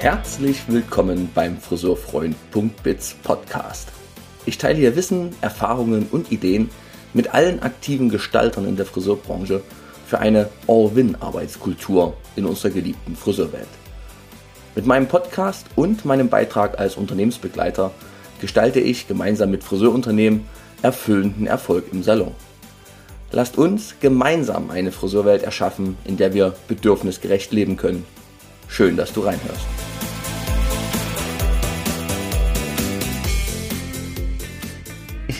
Herzlich willkommen beim Friseurfreund.biz Podcast. Ich teile hier Wissen, Erfahrungen und Ideen mit allen aktiven Gestaltern in der Friseurbranche für eine All-Win-Arbeitskultur in unserer geliebten Friseurwelt. Mit meinem Podcast und meinem Beitrag als Unternehmensbegleiter gestalte ich gemeinsam mit Friseurunternehmen erfüllenden Erfolg im Salon. Lasst uns gemeinsam eine Friseurwelt erschaffen, in der wir bedürfnisgerecht leben können. Schön, dass du reinhörst.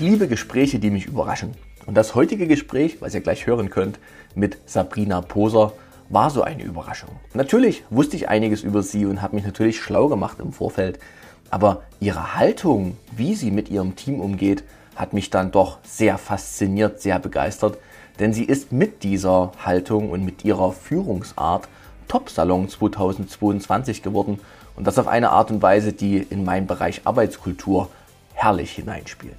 Ich liebe Gespräche, die mich überraschen. Und das heutige Gespräch, was ihr gleich hören könnt, mit Sabrina Poser, war so eine Überraschung. Natürlich wusste ich einiges über sie und habe mich natürlich schlau gemacht im Vorfeld. Aber ihre Haltung, wie sie mit ihrem Team umgeht, hat mich dann doch sehr fasziniert, sehr begeistert. Denn sie ist mit dieser Haltung und mit ihrer Führungsart Top-Salon 2022 geworden. Und das auf eine Art und Weise, die in meinen Bereich Arbeitskultur herrlich hineinspielt.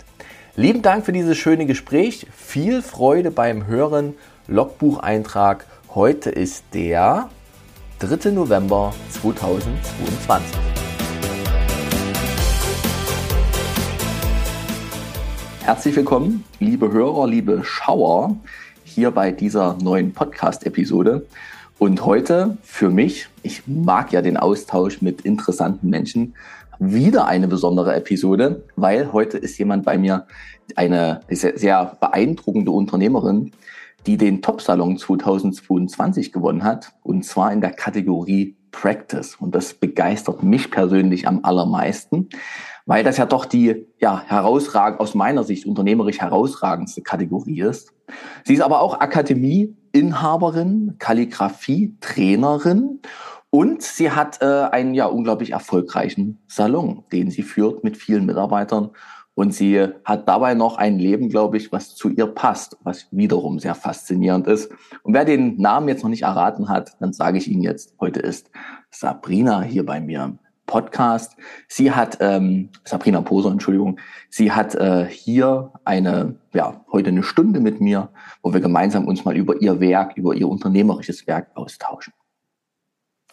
Lieben Dank für dieses schöne Gespräch. Viel Freude beim Hören. Logbucheintrag. Heute ist der 3. November 2022. Herzlich willkommen, liebe Hörer, liebe Schauer, hier bei dieser neuen Podcast-Episode. Und heute für mich, ich mag ja den Austausch mit interessanten Menschen, wieder eine besondere Episode, weil heute ist jemand bei mir, eine sehr beeindruckende Unternehmerin, die den Top-Salon 2022 gewonnen hat, und zwar in der Kategorie Practice. Und das begeistert mich persönlich am allermeisten, weil das ja doch die ja, herausragend, aus meiner Sicht unternehmerisch herausragendste Kategorie ist. Sie ist aber auch Akademie-Inhaberin, Kalligrafie-Trainerin und sie hat äh, einen ja unglaublich erfolgreichen Salon, den sie führt mit vielen Mitarbeitern. Und sie hat dabei noch ein Leben, glaube ich, was zu ihr passt, was wiederum sehr faszinierend ist. Und wer den Namen jetzt noch nicht erraten hat, dann sage ich Ihnen jetzt, heute ist Sabrina hier bei mir im Podcast. Sie hat, ähm, Sabrina Poser, Entschuldigung, sie hat äh, hier eine, ja, heute eine Stunde mit mir, wo wir gemeinsam uns mal über ihr Werk, über ihr unternehmerisches Werk austauschen.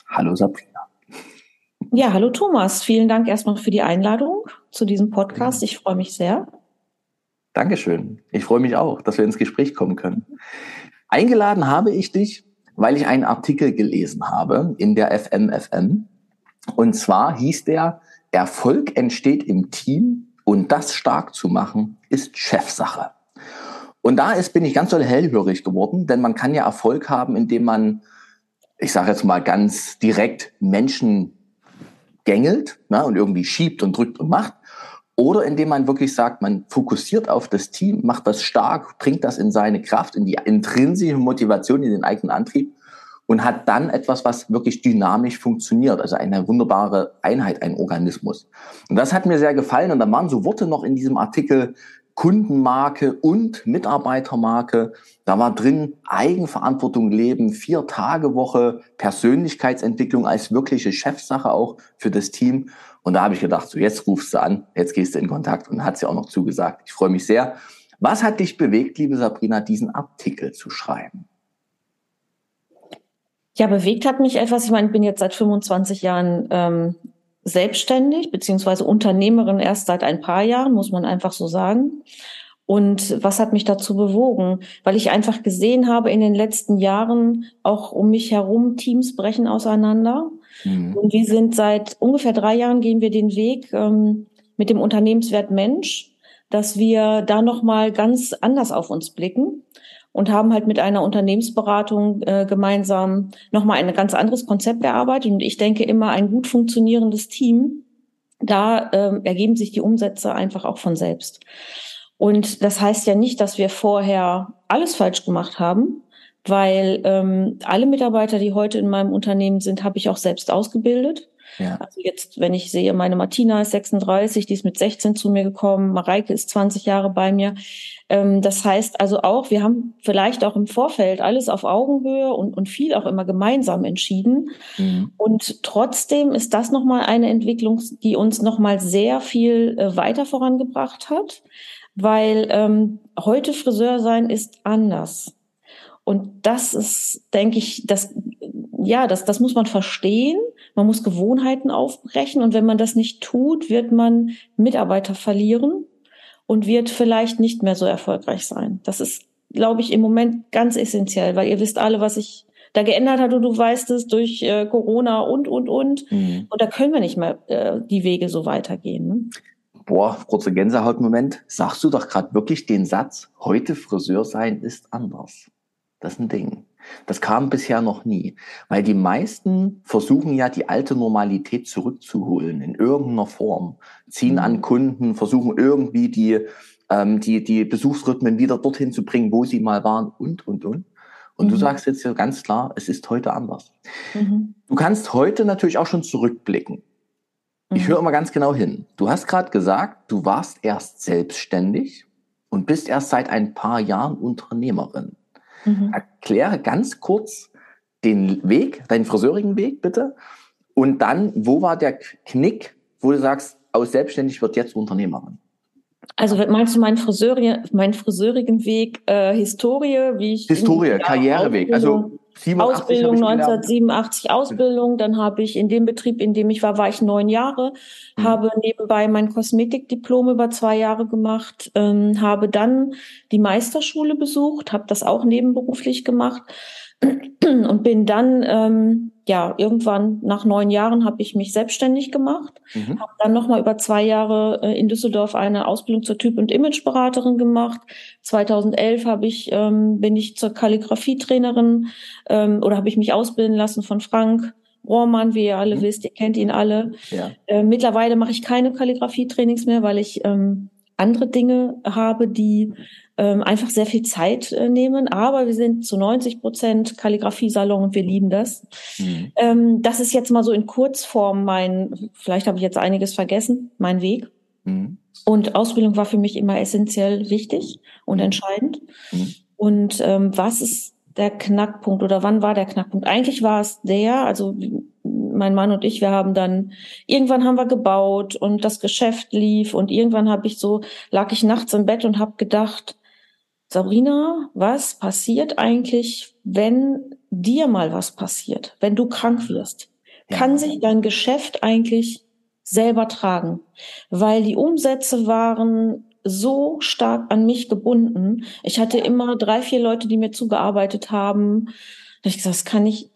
Hallo Sabrina. Ja, hallo Thomas. Vielen Dank erstmal für die Einladung zu diesem Podcast. Ich freue mich sehr. Dankeschön. Ich freue mich auch, dass wir ins Gespräch kommen können. Eingeladen habe ich dich, weil ich einen Artikel gelesen habe in der FMFM. Und zwar hieß der, Erfolg entsteht im Team und das stark zu machen ist Chefsache. Und da ist, bin ich ganz doll hellhörig geworden, denn man kann ja Erfolg haben, indem man ich sage jetzt mal ganz direkt, Menschen gängelt ne, und irgendwie schiebt und drückt und macht. Oder indem man wirklich sagt, man fokussiert auf das Team, macht das stark, bringt das in seine Kraft, in die intrinsische Motivation, in den eigenen Antrieb und hat dann etwas, was wirklich dynamisch funktioniert. Also eine wunderbare Einheit, ein Organismus. Und das hat mir sehr gefallen. Und da waren so Worte noch in diesem Artikel, Kundenmarke und Mitarbeitermarke. Da war drin Eigenverantwortung leben, vier Tage Woche, Persönlichkeitsentwicklung als wirkliche Chefsache auch für das Team. Und da habe ich gedacht, so jetzt rufst du an, jetzt gehst du in Kontakt und hat sie auch noch zugesagt. Ich freue mich sehr. Was hat dich bewegt, liebe Sabrina, diesen Artikel zu schreiben? Ja, bewegt hat mich etwas. Ich meine, ich bin jetzt seit 25 Jahren ähm, selbstständig beziehungsweise Unternehmerin erst seit ein paar Jahren, muss man einfach so sagen. Und was hat mich dazu bewogen? Weil ich einfach gesehen habe in den letzten Jahren auch um mich herum Teams brechen auseinander. Mhm. Und wir sind seit ungefähr drei Jahren gehen wir den Weg ähm, mit dem Unternehmenswert Mensch, dass wir da noch mal ganz anders auf uns blicken und haben halt mit einer Unternehmensberatung äh, gemeinsam nochmal ein ganz anderes Konzept erarbeitet. Und ich denke immer, ein gut funktionierendes Team, da ähm, ergeben sich die Umsätze einfach auch von selbst. Und das heißt ja nicht, dass wir vorher alles falsch gemacht haben, weil ähm, alle Mitarbeiter, die heute in meinem Unternehmen sind, habe ich auch selbst ausgebildet. Ja. Also jetzt, wenn ich sehe, meine Martina ist 36, die ist mit 16 zu mir gekommen, Mareike ist 20 Jahre bei mir. Ähm, das heißt also auch, wir haben vielleicht auch im Vorfeld alles auf Augenhöhe und, und viel auch immer gemeinsam entschieden. Mhm. Und trotzdem ist das nochmal eine Entwicklung, die uns nochmal sehr viel äh, weiter vorangebracht hat, weil ähm, heute Friseur sein ist anders. Und das ist, denke ich, das, ja, das, das muss man verstehen Man muss Gewohnheiten aufbrechen und wenn man das nicht tut, wird man Mitarbeiter verlieren und wird vielleicht nicht mehr so erfolgreich sein. Das ist, glaube ich, im Moment ganz essentiell, weil ihr wisst alle, was ich da geändert hat und du weißt es durch äh, Corona und, und, und. Mhm. Und da können wir nicht mehr äh, die Wege so weitergehen. Ne? Boah, kurzer Gänsehautmoment. Sagst du doch gerade wirklich den Satz, heute Friseur sein ist anders. Das ist ein Ding. Das kam bisher noch nie, weil die meisten versuchen ja die alte Normalität zurückzuholen in irgendeiner Form, ziehen an mhm. Kunden, versuchen irgendwie die ähm, die die Besuchsrhythmen wieder dorthin zu bringen, wo sie mal waren und und und. Und mhm. du sagst jetzt ja ganz klar, es ist heute anders. Mhm. Du kannst heute natürlich auch schon zurückblicken. Ich mhm. höre immer ganz genau hin. Du hast gerade gesagt, du warst erst selbstständig und bist erst seit ein paar Jahren Unternehmerin. Mhm. Erkläre ganz kurz den Weg, deinen friseurigen Weg bitte. Und dann, wo war der Knick, wo du sagst, aus selbstständig wird jetzt Unternehmerin? Also meinst du meinen, Friseuri meinen friseurigen Weg, äh, Historie, wie ich Historie, Karriereweg. Also 87 Ausbildung 1987 Ausbildung, dann habe ich in dem Betrieb, in dem ich war, war ich neun Jahre, mhm. habe nebenbei mein Kosmetikdiplom über zwei Jahre gemacht, ähm, habe dann die Meisterschule besucht, habe das auch nebenberuflich gemacht und bin dann ähm, ja irgendwann nach neun Jahren habe ich mich selbstständig gemacht, mhm. habe dann noch mal über zwei Jahre äh, in Düsseldorf eine Ausbildung zur Typ- und Imageberaterin gemacht. 2011 habe ich ähm, bin ich zur Kalligrafietrainerin ähm, oder habe ich mich ausbilden lassen von Frank Rohrmann, wie ihr alle mhm. wisst, ihr kennt ihn alle. Ja. Äh, mittlerweile mache ich keine Kalligrafie-Trainings mehr, weil ich ähm, andere Dinge habe, die ähm, einfach sehr viel Zeit äh, nehmen. Aber wir sind zu 90 Prozent Kalligrafie-Salon und wir lieben das. Mhm. Ähm, das ist jetzt mal so in Kurzform mein, vielleicht habe ich jetzt einiges vergessen, mein Weg. Mhm. Und Ausbildung war für mich immer essentiell wichtig und mhm. entscheidend. Mhm. Und ähm, was ist der Knackpunkt oder wann war der Knackpunkt? Eigentlich war es der, also mein Mann und ich, wir haben dann, irgendwann haben wir gebaut und das Geschäft lief und irgendwann habe ich so, lag ich nachts im Bett und habe gedacht, Sabrina, was passiert eigentlich, wenn dir mal was passiert, wenn du krank wirst? Kann sich dein Geschäft eigentlich selber tragen? Weil die Umsätze waren so stark an mich gebunden. Ich hatte immer drei, vier Leute, die mir zugearbeitet haben. Da habe ich gesagt, das kann ich,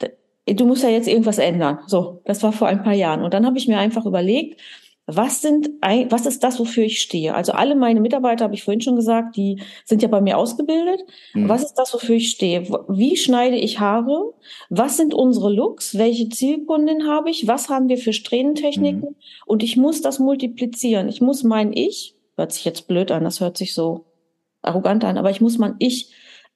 du musst ja jetzt irgendwas ändern. So, das war vor ein paar Jahren. Und dann habe ich mir einfach überlegt, was sind, was ist das, wofür ich stehe? Also alle meine Mitarbeiter, habe ich vorhin schon gesagt, die sind ja bei mir ausgebildet. Mhm. Was ist das, wofür ich stehe? Wie schneide ich Haare? Was sind unsere Looks? Welche Zielkundin habe ich? Was haben wir für Strähnentechniken? Mhm. Und ich muss das multiplizieren. Ich muss mein Ich, hört sich jetzt blöd an, das hört sich so arrogant an, aber ich muss mein Ich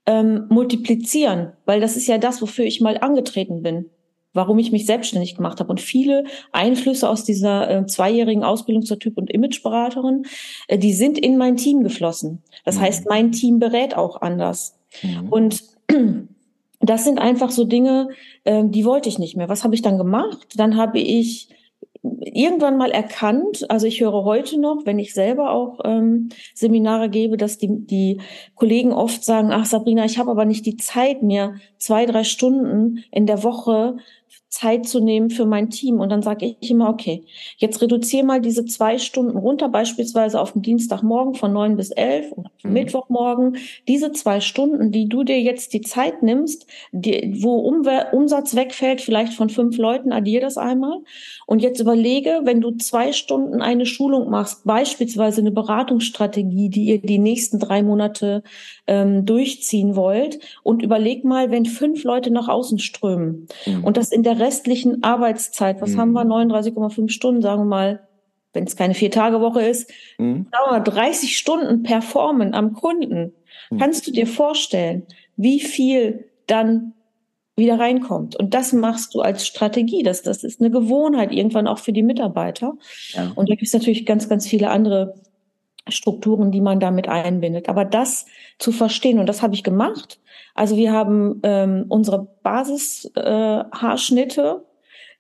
ähm, multiplizieren, weil das ist ja das, wofür ich mal angetreten bin warum ich mich selbstständig gemacht habe. Und viele Einflüsse aus dieser äh, zweijährigen Ausbildung zur Typ- und Imageberaterin, äh, die sind in mein Team geflossen. Das mhm. heißt, mein Team berät auch anders. Mhm. Und das sind einfach so Dinge, äh, die wollte ich nicht mehr. Was habe ich dann gemacht? Dann habe ich irgendwann mal erkannt, also ich höre heute noch, wenn ich selber auch ähm, Seminare gebe, dass die, die Kollegen oft sagen, ach Sabrina, ich habe aber nicht die Zeit, mir zwei, drei Stunden in der Woche Zeit zu nehmen für mein Team. Und dann sage ich immer, okay, jetzt reduziere mal diese zwei Stunden runter, beispielsweise auf den Dienstagmorgen von neun bis elf oder mhm. Mittwochmorgen. Diese zwei Stunden, die du dir jetzt die Zeit nimmst, die, wo Umwer Umsatz wegfällt, vielleicht von fünf Leuten, addier das einmal. Und jetzt überlege, wenn du zwei Stunden eine Schulung machst, beispielsweise eine Beratungsstrategie, die ihr die nächsten drei Monate ähm, durchziehen wollt, und überleg mal, wenn fünf Leute nach außen strömen mhm. und das in der restlichen Arbeitszeit, was mhm. haben wir, 39,5 Stunden, sagen wir mal, wenn es keine Vier-Tage-Woche ist, mhm. sagen wir mal, 30 Stunden performen am Kunden. Mhm. Kannst du dir vorstellen, wie viel dann wieder reinkommt. Und das machst du als Strategie. Das, das ist eine Gewohnheit irgendwann auch für die Mitarbeiter. Ja. Und da gibt es natürlich ganz, ganz viele andere Strukturen, die man damit einbindet. Aber das zu verstehen, und das habe ich gemacht. Also wir haben ähm, unsere Basishaarschnitte, äh,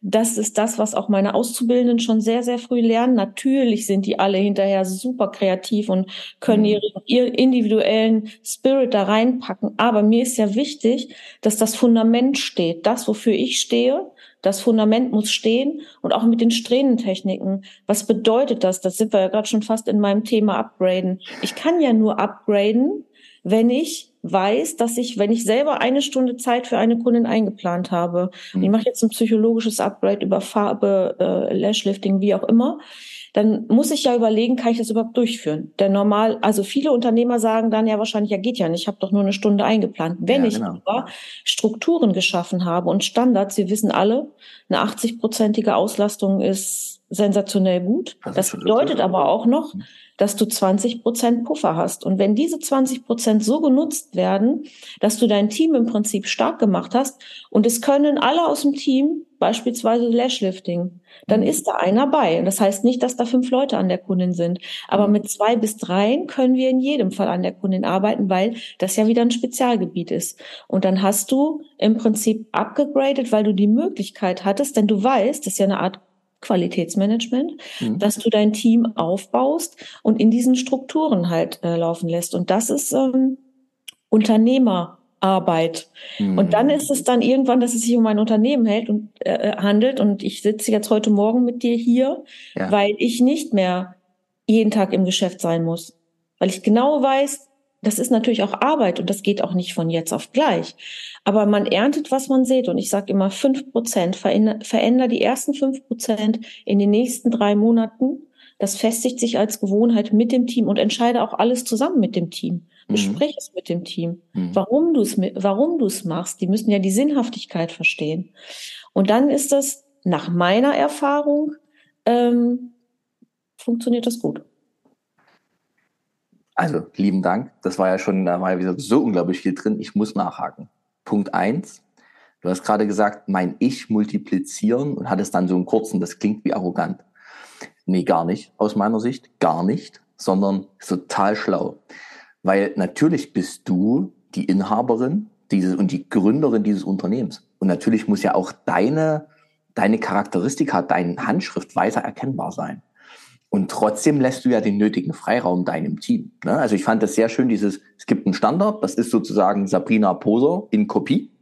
das ist das, was auch meine Auszubildenden schon sehr, sehr früh lernen. Natürlich sind die alle hinterher super kreativ und können mhm. ihren, ihren individuellen Spirit da reinpacken. Aber mir ist ja wichtig, dass das Fundament steht. Das, wofür ich stehe, das Fundament muss stehen und auch mit den Strähnentechniken. Was bedeutet das? Das sind wir ja gerade schon fast in meinem Thema Upgraden. Ich kann ja nur upgraden, wenn ich weiß, dass ich, wenn ich selber eine Stunde Zeit für eine Kundin eingeplant habe, mhm. ich mache jetzt ein psychologisches Upgrade über Farbe, äh, Lashlifting, wie auch immer, dann muss ich ja überlegen, kann ich das überhaupt durchführen? Der normal, also viele Unternehmer sagen dann ja wahrscheinlich, ja geht ja nicht, ich habe doch nur eine Stunde eingeplant. Wenn ja, ich genau. aber Strukturen geschaffen habe und Standards, wir wissen alle, eine 80-prozentige Auslastung ist sensationell gut. Das, das bedeutet aber auch noch, mhm dass du 20 Prozent Puffer hast. Und wenn diese 20 Prozent so genutzt werden, dass du dein Team im Prinzip stark gemacht hast und es können alle aus dem Team, beispielsweise Lashlifting, dann mhm. ist da einer bei. Und das heißt nicht, dass da fünf Leute an der Kundin sind. Aber mhm. mit zwei bis dreien können wir in jedem Fall an der Kundin arbeiten, weil das ja wieder ein Spezialgebiet ist. Und dann hast du im Prinzip abgegradet, weil du die Möglichkeit hattest, denn du weißt, das ist ja eine Art Qualitätsmanagement, mhm. dass du dein Team aufbaust und in diesen Strukturen halt äh, laufen lässt. Und das ist ähm, Unternehmerarbeit. Mhm. Und dann ist es dann irgendwann, dass es sich um ein Unternehmen hält und äh, äh, handelt. Und ich sitze jetzt heute Morgen mit dir hier, ja. weil ich nicht mehr jeden Tag im Geschäft sein muss. Weil ich genau weiß, das ist natürlich auch Arbeit und das geht auch nicht von jetzt auf gleich. Aber man erntet, was man sieht. Und ich sage immer, fünf Prozent, veränder, veränder die ersten fünf Prozent in den nächsten drei Monaten. Das festigt sich als Gewohnheit mit dem Team und entscheide auch alles zusammen mit dem Team. Mhm. Besprich mhm. es mit dem Team. Mhm. Warum du es, warum du es machst. Die müssen ja die Sinnhaftigkeit verstehen. Und dann ist das nach meiner Erfahrung, ähm, funktioniert das gut. Also, lieben Dank. Das war ja schon, da war ja wieder so unglaublich viel drin. Ich muss nachhaken. Punkt eins. Du hast gerade gesagt, mein Ich multiplizieren und hattest dann so einen kurzen, das klingt wie arrogant. Nee, gar nicht, aus meiner Sicht. Gar nicht, sondern total schlau. Weil natürlich bist du die Inhaberin dieses und die Gründerin dieses Unternehmens. Und natürlich muss ja auch deine, deine Charakteristika, deine Handschrift weiter erkennbar sein. Und trotzdem lässt du ja den nötigen Freiraum deinem Team. Ne? Also ich fand das sehr schön, dieses, es gibt einen Standard, das ist sozusagen Sabrina Poser in Kopie,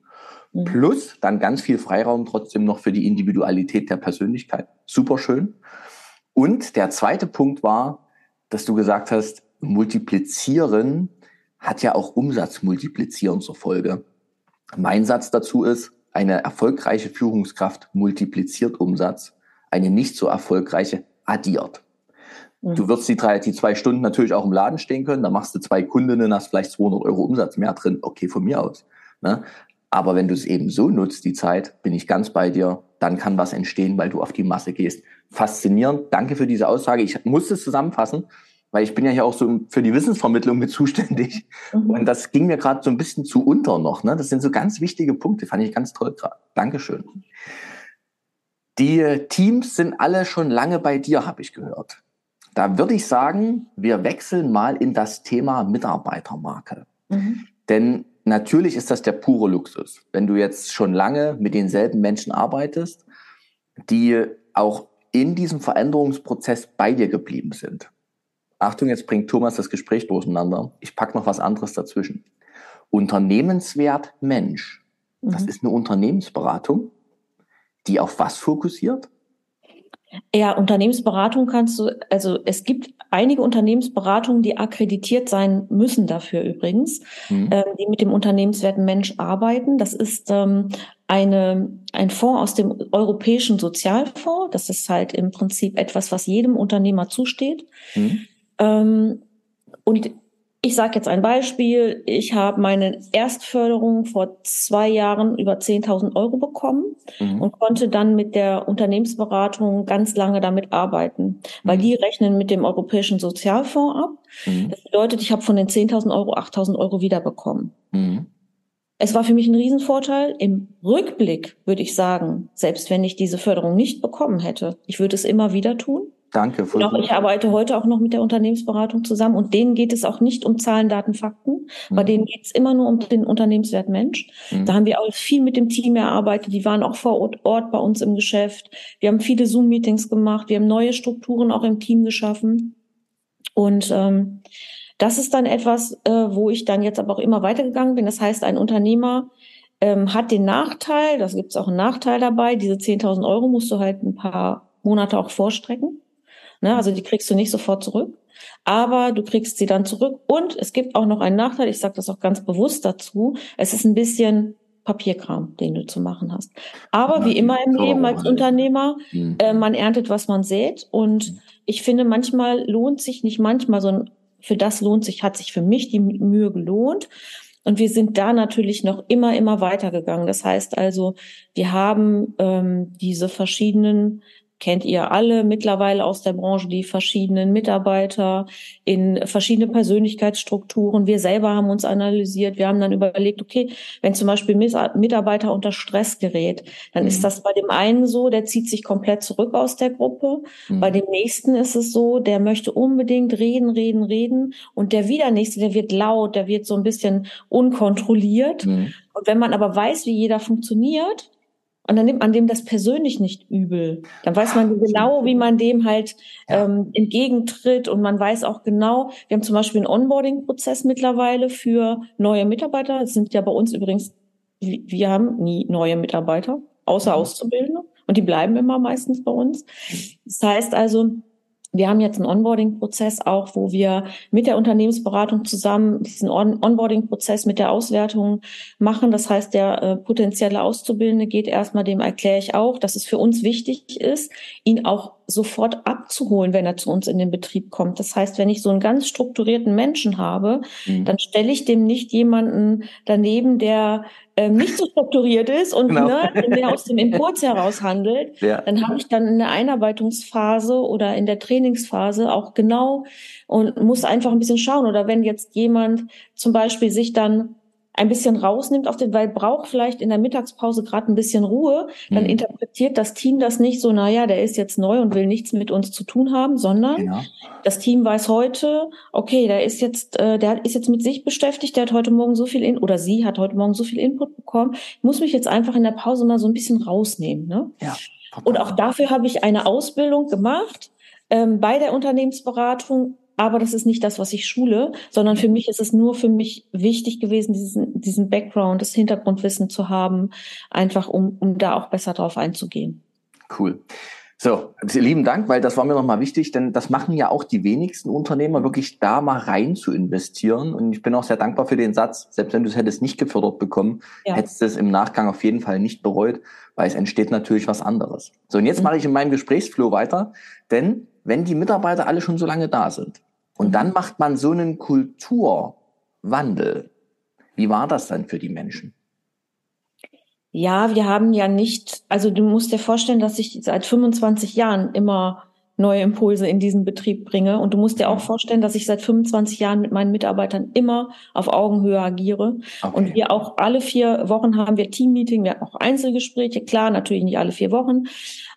mhm. plus dann ganz viel Freiraum trotzdem noch für die Individualität der Persönlichkeit. Super schön. Und der zweite Punkt war, dass du gesagt hast, multiplizieren hat ja auch Umsatz multiplizieren zur Folge. Mein Satz dazu ist, eine erfolgreiche Führungskraft multipliziert Umsatz, eine nicht so erfolgreiche addiert. Du mhm. wirst die drei, die zwei Stunden natürlich auch im Laden stehen können. Da machst du zwei Kundinnen, hast vielleicht 200 Euro Umsatz mehr drin. Okay, von mir aus. Ne? Aber wenn du es eben so nutzt, die Zeit, bin ich ganz bei dir, dann kann was entstehen, weil du auf die Masse gehst. Faszinierend. Danke für diese Aussage. Ich muss es zusammenfassen, weil ich bin ja hier auch so für die Wissensvermittlung mit zuständig. Mhm. Und das ging mir gerade so ein bisschen zu unter noch. Ne? Das sind so ganz wichtige Punkte, fand ich ganz toll gerade. Dankeschön. Die Teams sind alle schon lange bei dir, habe ich gehört. Da würde ich sagen, wir wechseln mal in das Thema Mitarbeitermarke. Mhm. Denn natürlich ist das der pure Luxus. Wenn du jetzt schon lange mit denselben Menschen arbeitest, die auch in diesem Veränderungsprozess bei dir geblieben sind. Achtung, jetzt bringt Thomas das Gespräch durcheinander. Ich packe noch was anderes dazwischen. Unternehmenswert Mensch. Das mhm. ist eine Unternehmensberatung, die auf was fokussiert? Ja, Unternehmensberatung kannst du, also es gibt einige Unternehmensberatungen, die akkreditiert sein müssen dafür übrigens, mhm. äh, die mit dem unternehmenswerten Mensch arbeiten. Das ist ähm, eine, ein Fonds aus dem Europäischen Sozialfonds. Das ist halt im Prinzip etwas, was jedem Unternehmer zusteht. Mhm. Ähm, und ich sage jetzt ein Beispiel. Ich habe meine Erstförderung vor zwei Jahren über 10.000 Euro bekommen mhm. und konnte dann mit der Unternehmensberatung ganz lange damit arbeiten, weil mhm. die rechnen mit dem Europäischen Sozialfonds ab. Mhm. Das bedeutet, ich habe von den 10.000 Euro 8.000 Euro wiederbekommen. Mhm. Es war für mich ein Riesenvorteil. Im Rückblick würde ich sagen, selbst wenn ich diese Förderung nicht bekommen hätte, ich würde es immer wieder tun. Danke. Voll genau, ich arbeite heute auch noch mit der Unternehmensberatung zusammen und denen geht es auch nicht um Zahlen, Daten, Fakten. Mhm. Bei denen geht es immer nur um den Unternehmenswert Mensch. Mhm. Da haben wir auch viel mit dem Team erarbeitet. Die waren auch vor Ort bei uns im Geschäft. Wir haben viele Zoom-Meetings gemacht. Wir haben neue Strukturen auch im Team geschaffen. Und ähm, das ist dann etwas, äh, wo ich dann jetzt aber auch immer weitergegangen bin. Das heißt, ein Unternehmer ähm, hat den Nachteil, das gibt es auch einen Nachteil dabei, diese 10.000 Euro musst du halt ein paar Monate auch vorstrecken. Ne? Also die kriegst du nicht sofort zurück, aber du kriegst sie dann zurück. Und es gibt auch noch einen Nachteil, ich sage das auch ganz bewusst dazu, es ist ein bisschen Papierkram, den du zu machen hast. Aber ja, wie immer im Leben als Unternehmer, mhm. äh, man erntet, was man sät. Und mhm. ich finde, manchmal lohnt sich nicht manchmal, sondern für das lohnt sich, hat sich für mich die Mühe gelohnt. Und wir sind da natürlich noch immer, immer weitergegangen. Das heißt also, wir haben ähm, diese verschiedenen kennt ihr alle mittlerweile aus der Branche, die verschiedenen Mitarbeiter in verschiedene Persönlichkeitsstrukturen. Wir selber haben uns analysiert. Wir haben dann überlegt, okay, wenn zum Beispiel Mitarbeiter unter Stress gerät, dann mhm. ist das bei dem einen so, der zieht sich komplett zurück aus der Gruppe. Mhm. Bei dem nächsten ist es so, der möchte unbedingt reden, reden, reden. Und der wieder nächste, der wird laut, der wird so ein bisschen unkontrolliert. Mhm. Und wenn man aber weiß, wie jeder funktioniert, und dann nimmt man dem das persönlich nicht übel. Dann weiß man genau, wie man dem halt ähm, entgegentritt und man weiß auch genau, wir haben zum Beispiel einen Onboarding-Prozess mittlerweile für neue Mitarbeiter. Es sind ja bei uns übrigens, wir haben nie neue Mitarbeiter, außer mhm. Auszubildende. Und die bleiben immer meistens bei uns. Mhm. Das heißt also, wir haben jetzt einen Onboarding-Prozess auch, wo wir mit der Unternehmensberatung zusammen diesen On Onboarding-Prozess mit der Auswertung machen. Das heißt, der äh, potenzielle Auszubildende geht erstmal, dem erkläre ich auch, dass es für uns wichtig ist, ihn auch sofort abzuholen, wenn er zu uns in den Betrieb kommt. Das heißt, wenn ich so einen ganz strukturierten Menschen habe, mhm. dann stelle ich dem nicht jemanden daneben, der ähm, nicht so strukturiert ist und genau. ne, der aus dem Impuls heraus handelt, ja. dann habe ich dann in der Einarbeitungsphase oder in der Trainingsphase auch genau und muss einfach ein bisschen schauen. Oder wenn jetzt jemand zum Beispiel sich dann ein bisschen rausnimmt auf den, weil braucht vielleicht in der Mittagspause gerade ein bisschen Ruhe, dann mhm. interpretiert das Team das nicht so, naja, der ist jetzt neu und will nichts mit uns zu tun haben, sondern genau. das Team weiß heute, okay, der ist jetzt, äh, der ist jetzt mit sich beschäftigt, der hat heute Morgen so viel in oder sie hat heute Morgen so viel Input bekommen, ich muss mich jetzt einfach in der Pause mal so ein bisschen rausnehmen. Ne? Ja, und auch dafür habe ich eine Ausbildung gemacht ähm, bei der Unternehmensberatung aber das ist nicht das, was ich schule, sondern für mich ist es nur für mich wichtig gewesen, diesen, diesen Background, das Hintergrundwissen zu haben, einfach um, um da auch besser drauf einzugehen. Cool. So, lieben Dank, weil das war mir nochmal wichtig, denn das machen ja auch die wenigsten Unternehmer, wirklich da mal rein zu investieren. Und ich bin auch sehr dankbar für den Satz, selbst wenn du es hättest nicht gefördert bekommen, ja. hättest du es im Nachgang auf jeden Fall nicht bereut, weil es entsteht natürlich was anderes. So, und jetzt mhm. mache ich in meinem Gesprächsflow weiter, denn wenn die Mitarbeiter alle schon so lange da sind und dann macht man so einen Kulturwandel, wie war das dann für die Menschen? Ja, wir haben ja nicht, also du musst dir vorstellen, dass ich seit 25 Jahren immer neue Impulse in diesen Betrieb bringe. Und du musst dir auch vorstellen, dass ich seit 25 Jahren mit meinen Mitarbeitern immer auf Augenhöhe agiere. Okay. Und wir auch alle vier Wochen haben wir Teammeeting, wir haben auch Einzelgespräche, klar, natürlich nicht alle vier Wochen.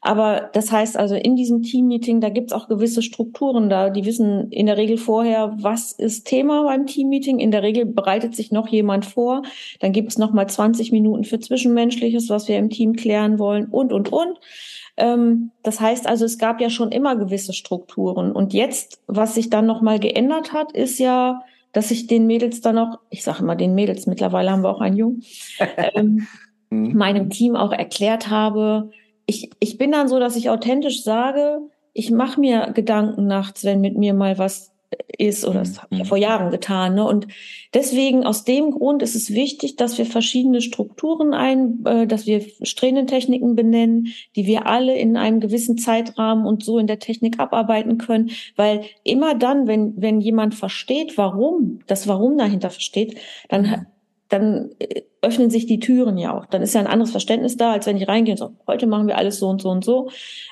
Aber das heißt also, in diesem Teammeeting, da gibt's auch gewisse Strukturen da. Die wissen in der Regel vorher, was ist Thema beim Teammeeting. In der Regel bereitet sich noch jemand vor. Dann gibt's noch mal 20 Minuten für Zwischenmenschliches, was wir im Team klären wollen und, und, und. Ähm, das heißt also, es gab ja schon immer gewisse Strukturen. Und jetzt, was sich dann nochmal geändert hat, ist ja, dass ich den Mädels dann auch, ich sage immer den Mädels, mittlerweile haben wir auch einen Jungen, ähm, mhm. meinem Team auch erklärt habe, ich, ich bin dann so, dass ich authentisch sage, ich mache mir Gedanken nachts, wenn mit mir mal was ist, oder das habe ich ja mhm. vor Jahren getan. Ne? Und deswegen, aus dem Grund ist es wichtig, dass wir verschiedene Strukturen ein, äh, dass wir Strähnentechniken benennen, die wir alle in einem gewissen Zeitrahmen und so in der Technik abarbeiten können. Weil immer dann, wenn, wenn jemand versteht, warum, das Warum dahinter versteht, dann, mhm. dann äh, öffnen sich die Türen ja auch. Dann ist ja ein anderes Verständnis da, als wenn ich reingehe und sage, heute machen wir alles so und so und so.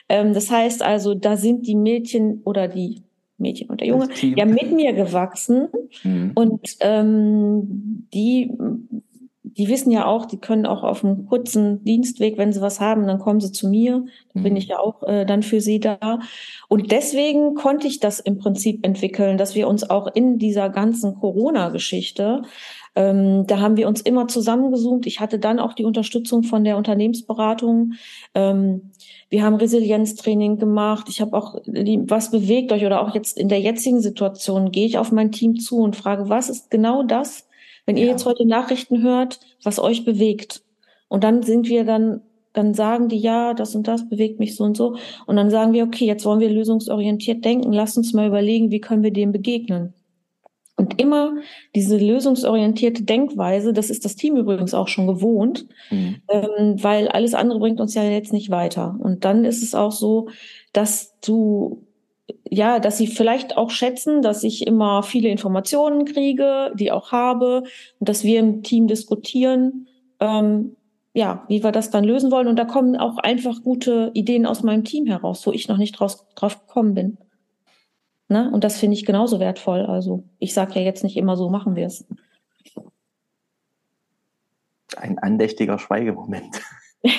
Ähm, das heißt also, da sind die Mädchen oder die Mädchen und der Junge, ja mit mir gewachsen mhm. und ähm, die die wissen ja auch, die können auch auf einem kurzen Dienstweg, wenn sie was haben, dann kommen sie zu mir. Da bin mhm. ich ja auch äh, dann für sie da. Und deswegen konnte ich das im Prinzip entwickeln, dass wir uns auch in dieser ganzen Corona-Geschichte ähm, da haben wir uns immer zusammengezoomt. Ich hatte dann auch die Unterstützung von der Unternehmensberatung. Ähm, wir haben Resilienztraining gemacht. Ich habe auch, was bewegt euch oder auch jetzt in der jetzigen Situation, gehe ich auf mein Team zu und frage, was ist genau das, wenn ihr jetzt heute Nachrichten hört, was euch bewegt? Und dann sind wir dann, dann sagen die, ja, das und das bewegt mich so und so. Und dann sagen wir, okay, jetzt wollen wir lösungsorientiert denken. Lasst uns mal überlegen, wie können wir dem begegnen? Und immer diese lösungsorientierte Denkweise, das ist das Team übrigens auch schon gewohnt, mhm. ähm, weil alles andere bringt uns ja jetzt nicht weiter. Und dann ist es auch so, dass du, ja, dass sie vielleicht auch schätzen, dass ich immer viele Informationen kriege, die auch habe, und dass wir im Team diskutieren, ähm, ja, wie wir das dann lösen wollen. Und da kommen auch einfach gute Ideen aus meinem Team heraus, wo ich noch nicht draus, drauf gekommen bin. Ne? Und das finde ich genauso wertvoll. Also ich sage ja jetzt nicht immer so, machen wir es. Ein andächtiger Schweigemoment.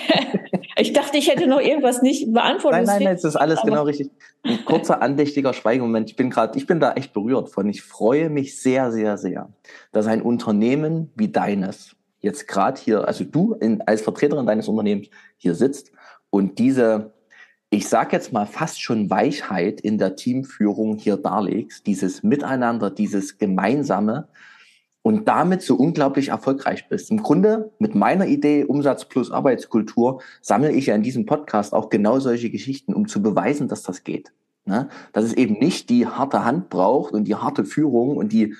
ich dachte, ich hätte noch irgendwas nicht beantwortet. Nein, nein, nein, es ist alles genau richtig. Ein kurzer andächtiger Schweigemoment. Ich bin gerade, ich bin da echt berührt von. Ich freue mich sehr, sehr, sehr, dass ein Unternehmen wie deines jetzt gerade hier, also du in, als Vertreterin deines Unternehmens hier sitzt und diese ich sage jetzt mal fast schon Weichheit in der Teamführung hier darlegst, dieses Miteinander, dieses Gemeinsame und damit so unglaublich erfolgreich bist. Im Grunde mit meiner Idee Umsatz plus Arbeitskultur sammle ich ja in diesem Podcast auch genau solche Geschichten, um zu beweisen, dass das geht. Ne? Dass es eben nicht die harte Hand braucht und die harte Führung und die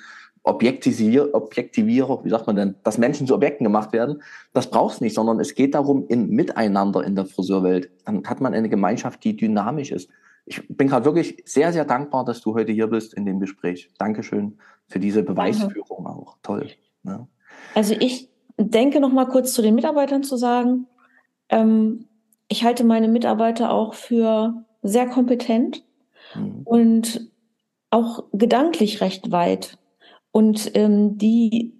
Objektivier, Objektivierer, wie sagt man denn, dass Menschen zu Objekten gemacht werden, das brauchst nicht, sondern es geht darum, in Miteinander in der Friseurwelt. Dann hat man eine Gemeinschaft, die dynamisch ist. Ich bin gerade wirklich sehr, sehr dankbar, dass du heute hier bist in dem Gespräch. Dankeschön für diese Beweisführung Danke. auch. Toll. Ja. Ne? Also ich denke noch mal kurz zu den Mitarbeitern zu sagen. Ähm, ich halte meine Mitarbeiter auch für sehr kompetent mhm. und auch gedanklich recht weit. Und ähm, die,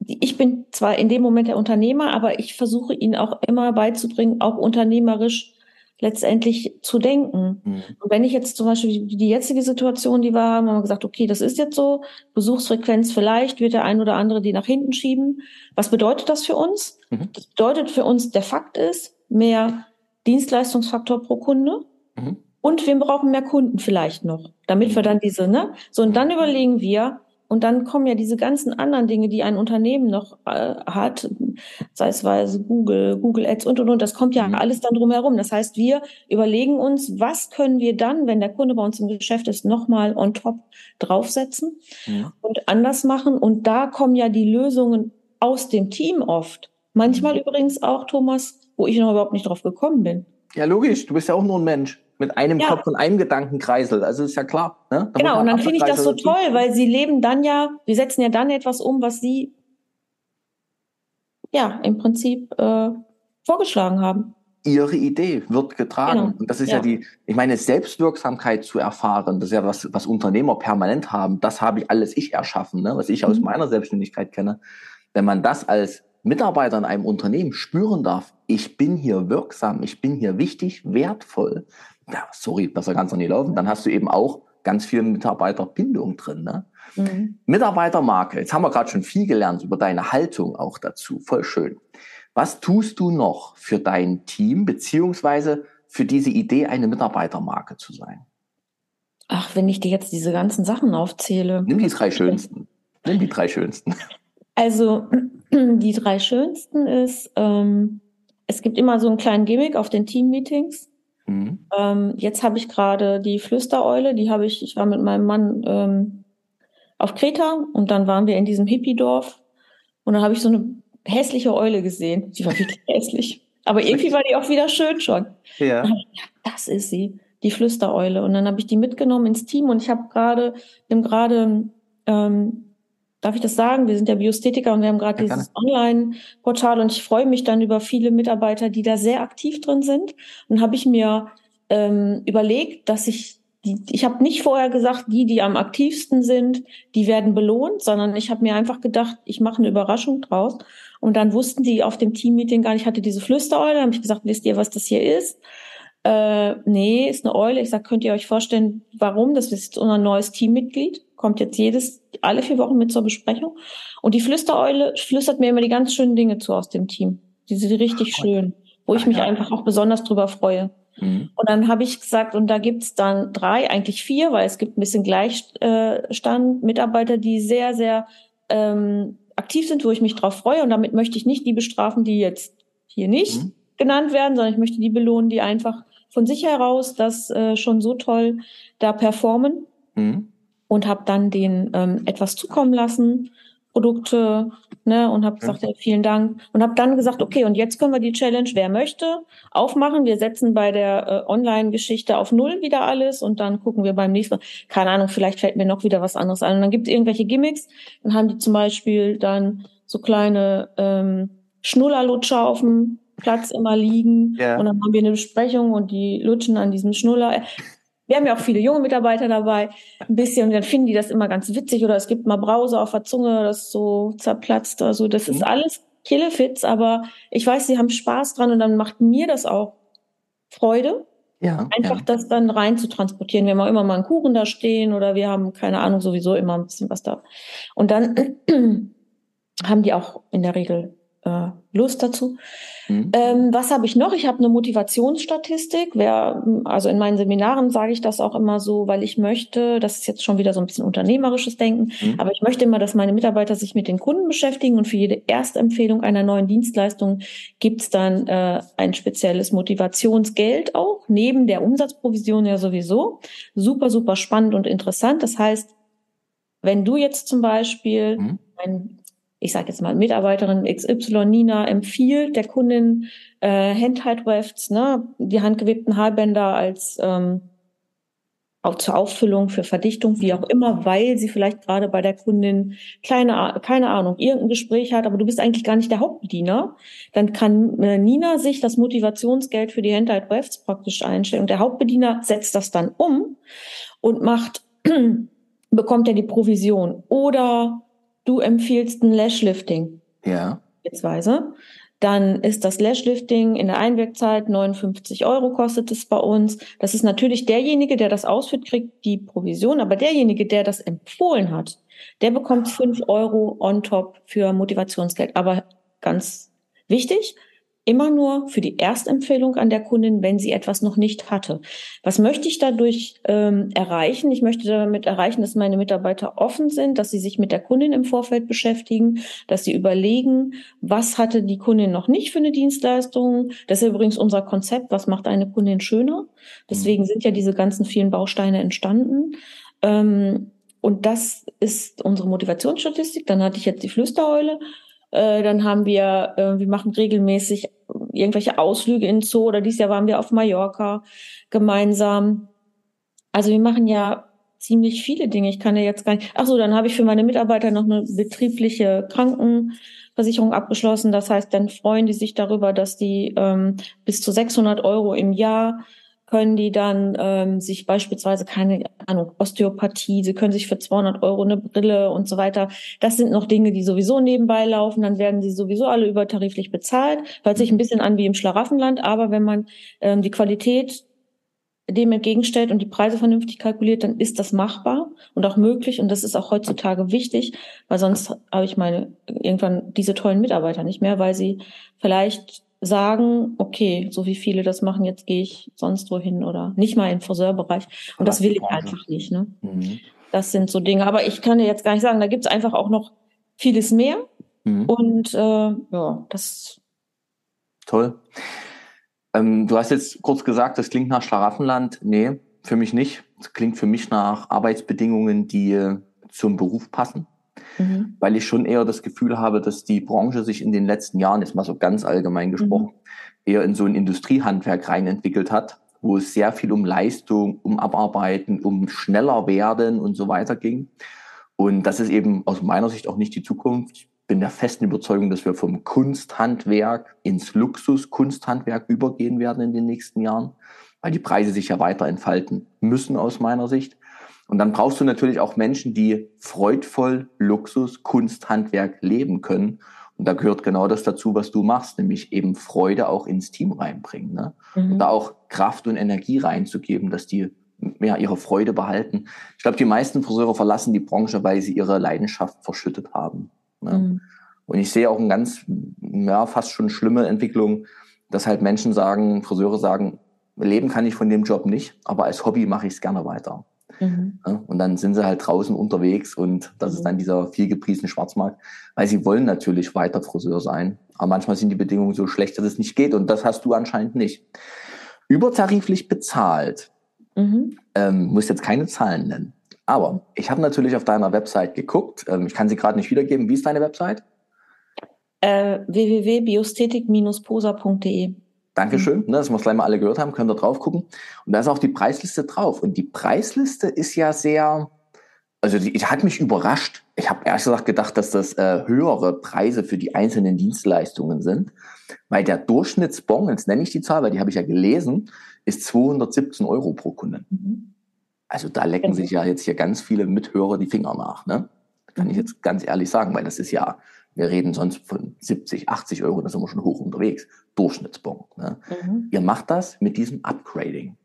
die, ich bin zwar in dem Moment der Unternehmer, aber ich versuche ihnen auch immer beizubringen, auch unternehmerisch letztendlich zu denken. Mhm. Und wenn ich jetzt zum Beispiel die, die jetzige Situation, die wir haben, haben wir gesagt, okay, das ist jetzt so, Besuchsfrequenz vielleicht wird der ein oder andere die nach hinten schieben. Was bedeutet das für uns? Mhm. Das bedeutet für uns, der Fakt ist, mehr Dienstleistungsfaktor pro Kunde. Mhm. Und wir brauchen mehr Kunden vielleicht noch, damit wir mhm. dann diese, ne? So, und dann mhm. überlegen wir, und dann kommen ja diese ganzen anderen Dinge, die ein Unternehmen noch äh, hat, sei es weise Google, Google Ads und und und, das kommt ja mhm. alles dann drumherum. Das heißt, wir überlegen uns, was können wir dann, wenn der Kunde bei uns im Geschäft ist, nochmal on top draufsetzen ja. und anders machen. Und da kommen ja die Lösungen aus dem Team oft. Manchmal mhm. übrigens auch, Thomas, wo ich noch überhaupt nicht drauf gekommen bin. Ja, logisch, du bist ja auch nur ein Mensch mit einem ja. Kopf und einem Gedankenkreisel. Also ist ja klar. Ne? Da genau, und dann finde ich das so toll, weil sie leben dann ja, sie setzen ja dann etwas um, was sie ja im Prinzip äh, vorgeschlagen haben. Ihre Idee wird getragen. Genau. Und das ist ja. ja. die, ich meine, Selbstwirksamkeit zu erfahren, das ist ja was, was Unternehmer permanent haben. Das habe ich alles ich erschaffen, ne? was ich aus mhm. meiner Selbstständigkeit kenne. Wenn man das als Mitarbeiter in einem Unternehmen spüren darf, ich bin hier wirksam, ich bin hier wichtig, wertvoll, ja, sorry, besser ganz noch nie laufen, dann hast du eben auch ganz viel Mitarbeiterbindung drin. Ne? Mhm. Mitarbeitermarke, jetzt haben wir gerade schon viel gelernt über deine Haltung auch dazu, voll schön. Was tust du noch für dein Team, beziehungsweise für diese Idee, eine Mitarbeitermarke zu sein? Ach, wenn ich dir jetzt diese ganzen Sachen aufzähle. Nimm die drei schönsten. Nimm die drei schönsten. Also, die drei schönsten ist, ähm, es gibt immer so einen kleinen Gimmick auf den Team-Meetings. Mhm. Ähm, jetzt habe ich gerade die Flüstereule, die habe ich, ich war mit meinem Mann ähm, auf Kreta und dann waren wir in diesem Hippie-Dorf und dann habe ich so eine hässliche Eule gesehen. Die war wirklich hässlich. Aber irgendwie war die auch wieder schön schon. Ja. das ist sie, die Flüstereule. Und dann habe ich die mitgenommen ins Team und ich habe gerade, wir gerade ähm, darf ich das sagen? Wir sind ja Biosthetiker und wir haben gerade ja, dieses Online-Portal und ich freue mich dann über viele Mitarbeiter, die da sehr aktiv drin sind. Und habe ich mir ähm, überlegt, dass ich die, ich habe nicht vorher gesagt, die, die am aktivsten sind, die werden belohnt, sondern ich habe mir einfach gedacht, ich mache eine Überraschung draus. Und dann wussten die auf dem Teammeeting gar nicht, ich hatte diese Flüstereule, habe ich gesagt, wisst ihr, was das hier ist? Äh, nee, ist eine Eule. Ich sag, könnt ihr euch vorstellen, warum? Das ist unser neues Teammitglied, kommt jetzt jedes, alle vier Wochen mit zur Besprechung. Und die Flüstereule flüstert mir immer die ganz schönen Dinge zu aus dem Team. Die sind richtig schön, wo ich mich einfach auch besonders drüber freue. Mhm. Und dann habe ich gesagt, und da gibt's dann drei, eigentlich vier, weil es gibt ein bisschen Gleichstand, Mitarbeiter, die sehr, sehr ähm, aktiv sind, wo ich mich drauf freue. Und damit möchte ich nicht die bestrafen, die jetzt hier nicht mhm. genannt werden, sondern ich möchte die belohnen, die einfach von sich heraus das äh, schon so toll da performen. Mhm. Und habe dann den ähm, etwas zukommen lassen Produkte ne, und habe gesagt, ja, vielen Dank. Und habe dann gesagt, okay, und jetzt können wir die Challenge, wer möchte, aufmachen. Wir setzen bei der äh, Online-Geschichte auf Null wieder alles und dann gucken wir beim nächsten Mal. Keine Ahnung, vielleicht fällt mir noch wieder was anderes ein. Und dann gibt es irgendwelche Gimmicks. Dann haben die zum Beispiel dann so kleine ähm, Schnullerlutscher auf dem Platz immer liegen. Ja. Und dann haben wir eine Besprechung und die lutschen an diesem Schnuller. Wir haben ja auch viele junge Mitarbeiter dabei, ein bisschen, und dann finden die das immer ganz witzig oder es gibt mal Brause auf der Zunge, das so zerplatzt. Also das ist mhm. alles Killefits, aber ich weiß, sie haben Spaß dran und dann macht mir das auch Freude. Ja, einfach ja. das dann rein zu transportieren. Wir haben auch immer mal einen Kuchen da stehen oder wir haben, keine Ahnung, sowieso immer ein bisschen was da. Und dann haben die auch in der Regel äh, Lust dazu. Mhm. Ähm, was habe ich noch? Ich habe eine Motivationsstatistik. Wer, also in meinen Seminaren sage ich das auch immer so, weil ich möchte, das ist jetzt schon wieder so ein bisschen unternehmerisches Denken, mhm. aber ich möchte immer, dass meine Mitarbeiter sich mit den Kunden beschäftigen und für jede Erstempfehlung einer neuen Dienstleistung gibt's dann äh, ein spezielles Motivationsgeld auch, neben der Umsatzprovision ja sowieso. Super, super spannend und interessant. Das heißt, wenn du jetzt zum Beispiel mhm. ein ich sage jetzt mal, Mitarbeiterin XY Nina empfiehlt der Kundin äh, Handheld-Wefts, ne, die handgewebten Haarbänder als ähm, auch zur Auffüllung für Verdichtung, wie auch immer, weil sie vielleicht gerade bei der Kundin kleine, keine Ahnung, irgendein Gespräch hat, aber du bist eigentlich gar nicht der Hauptbediener, dann kann äh, Nina sich das Motivationsgeld für die Handheld Wefts praktisch einstellen und der Hauptbediener setzt das dann um und macht, bekommt er die Provision oder du empfiehlst ein Lashlifting. Ja. Beispielsweise. Dann ist das Lashlifting in der Einwirkzeit 59 Euro kostet es bei uns. Das ist natürlich derjenige, der das ausführt, kriegt die Provision, aber derjenige, der das empfohlen hat, der bekommt 5 Euro on top für Motivationsgeld. Aber ganz wichtig, immer nur für die Erstempfehlung an der Kundin, wenn sie etwas noch nicht hatte. Was möchte ich dadurch ähm, erreichen? Ich möchte damit erreichen, dass meine Mitarbeiter offen sind, dass sie sich mit der Kundin im Vorfeld beschäftigen, dass sie überlegen, was hatte die Kundin noch nicht für eine Dienstleistung. Das ist übrigens unser Konzept, was macht eine Kundin schöner. Deswegen sind ja diese ganzen vielen Bausteine entstanden. Ähm, und das ist unsere Motivationsstatistik. Dann hatte ich jetzt die Flüstereule. Äh, dann haben wir, äh, wir machen regelmäßig irgendwelche Ausflüge in Zoo oder dieses Jahr waren wir auf Mallorca gemeinsam. Also wir machen ja ziemlich viele Dinge. Ich kann ja jetzt gar nicht. Ach so, dann habe ich für meine Mitarbeiter noch eine betriebliche Krankenversicherung abgeschlossen. Das heißt, dann freuen die sich darüber, dass die ähm, bis zu 600 Euro im Jahr können die dann ähm, sich beispielsweise keine Ahnung Osteopathie, sie können sich für 200 Euro eine Brille und so weiter. Das sind noch Dinge, die sowieso nebenbei laufen. Dann werden sie sowieso alle übertariflich bezahlt. Hört sich ein bisschen an wie im Schlaraffenland, aber wenn man ähm, die Qualität dem entgegenstellt und die Preise vernünftig kalkuliert, dann ist das machbar und auch möglich. Und das ist auch heutzutage wichtig, weil sonst habe ich meine irgendwann diese tollen Mitarbeiter nicht mehr, weil sie vielleicht sagen, okay, so wie viele das machen, jetzt gehe ich sonst wohin oder nicht mal im Friseurbereich. Und das will ich einfach nicht. Ne? Mhm. Das sind so Dinge. Aber ich kann dir jetzt gar nicht sagen, da gibt es einfach auch noch vieles mehr. Mhm. Und äh, ja, das. Toll. Ähm, du hast jetzt kurz gesagt, das klingt nach Schlaraffenland. Nee, für mich nicht. Das klingt für mich nach Arbeitsbedingungen, die äh, zum Beruf passen mhm. weil ich schon eher das Gefühl habe, dass die Branche sich in den letzten Jahren, jetzt mal so ganz allgemein mhm. gesprochen, mhm. eher in so ein Industriehandwerk rein entwickelt hat, wo es sehr viel um Leistung, um Abarbeiten, um schneller werden und so weiter ging. Und das ist eben aus meiner Sicht auch nicht die Zukunft. Ich bin der festen Überzeugung, dass wir vom Kunsthandwerk ins Luxus-Kunsthandwerk übergehen werden in den nächsten Jahren, weil die Preise sich ja weiter entfalten müssen aus meiner Sicht. Und dann brauchst du natürlich auch Menschen, die freudvoll Luxus, Kunst, Handwerk leben können Und da gehört genau das dazu, was du machst, nämlich eben Freude auch ins Team reinbringen. Ne? Mhm. Und da auch Kraft und Energie reinzugeben, dass die ja, ihre Freude behalten. Ich glaube, die meisten Friseure verlassen die Branche, weil sie ihre Leidenschaft verschüttet haben. Ne? Mhm. Und ich sehe auch eine ganz, ja, fast schon schlimme Entwicklung, dass halt Menschen sagen, Friseure sagen, leben kann ich von dem Job nicht, aber als Hobby mache ich es gerne weiter. Mhm. Und dann sind sie halt draußen unterwegs und das mhm. ist dann dieser viel gepriesene Schwarzmarkt, weil sie wollen natürlich weiter Friseur sein. Aber manchmal sind die Bedingungen so schlecht, dass es nicht geht und das hast du anscheinend nicht. Übertariflich bezahlt, mhm. ähm, muss jetzt keine Zahlen nennen. Aber ich habe natürlich auf deiner Website geguckt. Ähm, ich kann sie gerade nicht wiedergeben. Wie ist deine Website? Äh, www.biosthetik-posa.de Dankeschön, mhm. ne, dass wir es gleich mal alle gehört haben, können da drauf gucken. Und da ist auch die Preisliste drauf. Und die Preisliste ist ja sehr, also die, die hat mich überrascht. Ich habe ehrlich gesagt gedacht, dass das äh, höhere Preise für die einzelnen Dienstleistungen sind. Weil der Durchschnittsbon, jetzt nenne ich die Zahl, weil die habe ich ja gelesen, ist 217 Euro pro Kunde. Mhm. Also da lecken sich ja jetzt hier ganz viele Mithörer die Finger nach. Ne? Kann ich jetzt ganz ehrlich sagen, weil das ist ja wir reden sonst von 70, 80 Euro, da sind wir schon hoch unterwegs. Durchschnittsbon. Ne? Mhm. Ihr macht das mit diesem Upgrading.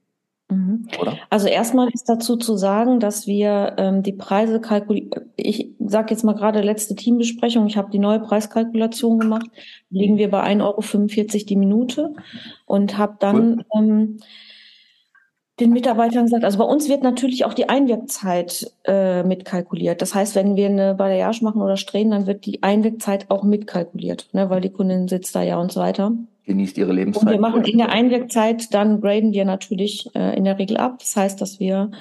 Mhm. Oder? Also erstmal ist dazu zu sagen, dass wir ähm, die Preise kalkulieren. Ich sage jetzt mal gerade letzte Teambesprechung, ich habe die neue Preiskalkulation gemacht, liegen wir bei 1,45 Euro die Minute und habe dann cool. ähm, den Mitarbeitern gesagt, also bei uns wird natürlich auch die Einwirkzeit äh, mitkalkuliert. Das heißt, wenn wir eine Balayage machen oder Strähnen, dann wird die Einwirkzeit auch mitkalkuliert, ne, weil die Kundin sitzt da ja und so weiter. Genießt ihre Lebenszeit. Und wir machen in der Einwirkzeit, dann graden wir natürlich äh, in der Regel ab. Das heißt, dass wir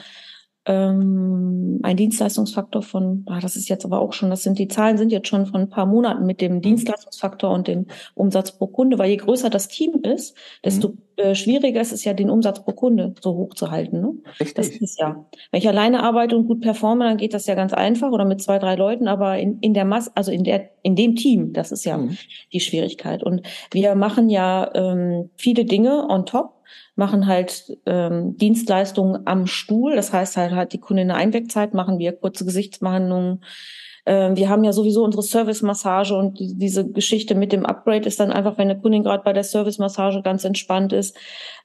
ähm, ein Dienstleistungsfaktor von, ah, das ist jetzt aber auch schon, das sind die Zahlen sind jetzt schon von ein paar Monaten mit dem mhm. Dienstleistungsfaktor und dem Umsatz pro Kunde, weil je größer das Team ist, desto mhm. äh, schwieriger ist es ja, den Umsatz pro Kunde so hoch zu halten. Ne? Richtig. Das ist ja. Wenn ich alleine arbeite und gut performe, dann geht das ja ganz einfach oder mit zwei, drei Leuten, aber in, in der Masse, also in der, in dem Team, das ist ja mhm. die Schwierigkeit. Und wir machen ja ähm, viele Dinge on top machen halt ähm, Dienstleistungen am Stuhl. Das heißt halt, hat die Kundin eine Einwegzeit, machen wir kurze Gesichtsbehandlungen. Ähm, wir haben ja sowieso unsere Service-Massage und die, diese Geschichte mit dem Upgrade ist dann einfach, wenn eine Kundin gerade bei der Service-Massage ganz entspannt ist,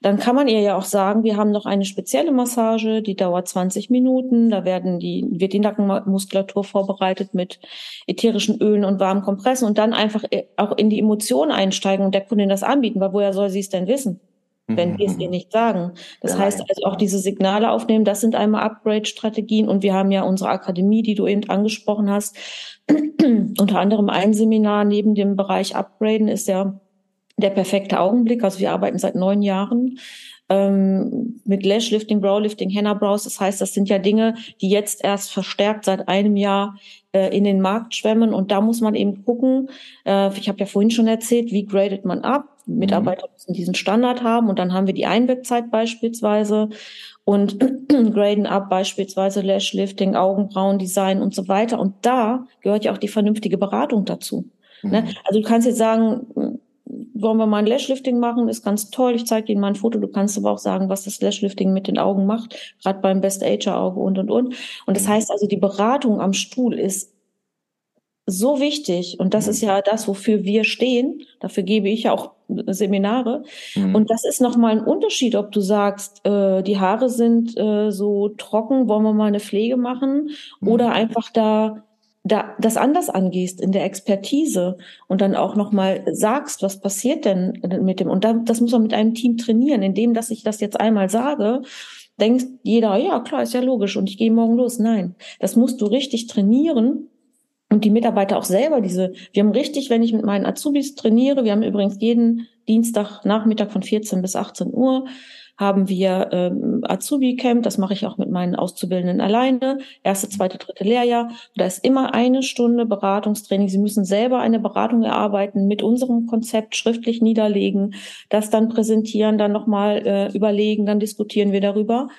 dann kann man ihr ja auch sagen, wir haben noch eine spezielle Massage, die dauert 20 Minuten. Da werden die, wird die Nackenmuskulatur vorbereitet mit ätherischen Ölen und warmen Kompressen und dann einfach äh, auch in die Emotionen einsteigen und der Kundin das anbieten, weil woher soll sie es denn wissen? Wenn wir es ihr nicht sagen. Das ja, heißt also auch diese Signale aufnehmen, das sind einmal Upgrade-Strategien und wir haben ja unsere Akademie, die du eben angesprochen hast. Unter anderem ein Seminar neben dem Bereich Upgraden ist ja der perfekte Augenblick. Also wir arbeiten seit neun Jahren ähm, mit Lashlifting, Browlifting, Henna Brows. Das heißt, das sind ja Dinge, die jetzt erst verstärkt seit einem Jahr äh, in den Markt schwemmen. Und da muss man eben gucken. Äh, ich habe ja vorhin schon erzählt, wie gradet man ab? Mitarbeiter mhm. müssen diesen Standard haben und dann haben wir die Einwirkzeit beispielsweise und graden ab beispielsweise Lashlifting, Augenbrauen, Design und so weiter. Und da gehört ja auch die vernünftige Beratung dazu. Ne? Mhm. Ne? Also du kannst jetzt sagen, wollen wir mal ein Lashlifting machen, ist ganz toll. Ich zeige dir mal ein Foto. Du kannst aber auch sagen, was das Lashlifting mit den Augen macht, gerade beim Best Ager Auge und und und. Und das mhm. heißt also, die Beratung am Stuhl ist so wichtig und das ist ja das, wofür wir stehen. Dafür gebe ich ja auch Seminare. Mhm. Und das ist nochmal ein Unterschied, ob du sagst, äh, die Haare sind äh, so trocken, wollen wir mal eine Pflege machen mhm. oder einfach da da das anders angehst in der Expertise und dann auch nochmal sagst, was passiert denn mit dem und dann, das muss man mit einem Team trainieren, indem dass ich das jetzt einmal sage denkt jeder, ja klar, ist ja logisch und ich gehe morgen los. Nein, das musst du richtig trainieren und die Mitarbeiter auch selber diese, wir haben richtig, wenn ich mit meinen Azubis trainiere, wir haben übrigens jeden Dienstag Nachmittag von 14 bis 18 Uhr, haben wir ähm, Azubi-Camp, das mache ich auch mit meinen Auszubildenden alleine, erste, zweite, dritte Lehrjahr. Da ist immer eine Stunde Beratungstraining. Sie müssen selber eine Beratung erarbeiten, mit unserem Konzept schriftlich niederlegen, das dann präsentieren, dann nochmal äh, überlegen, dann diskutieren wir darüber.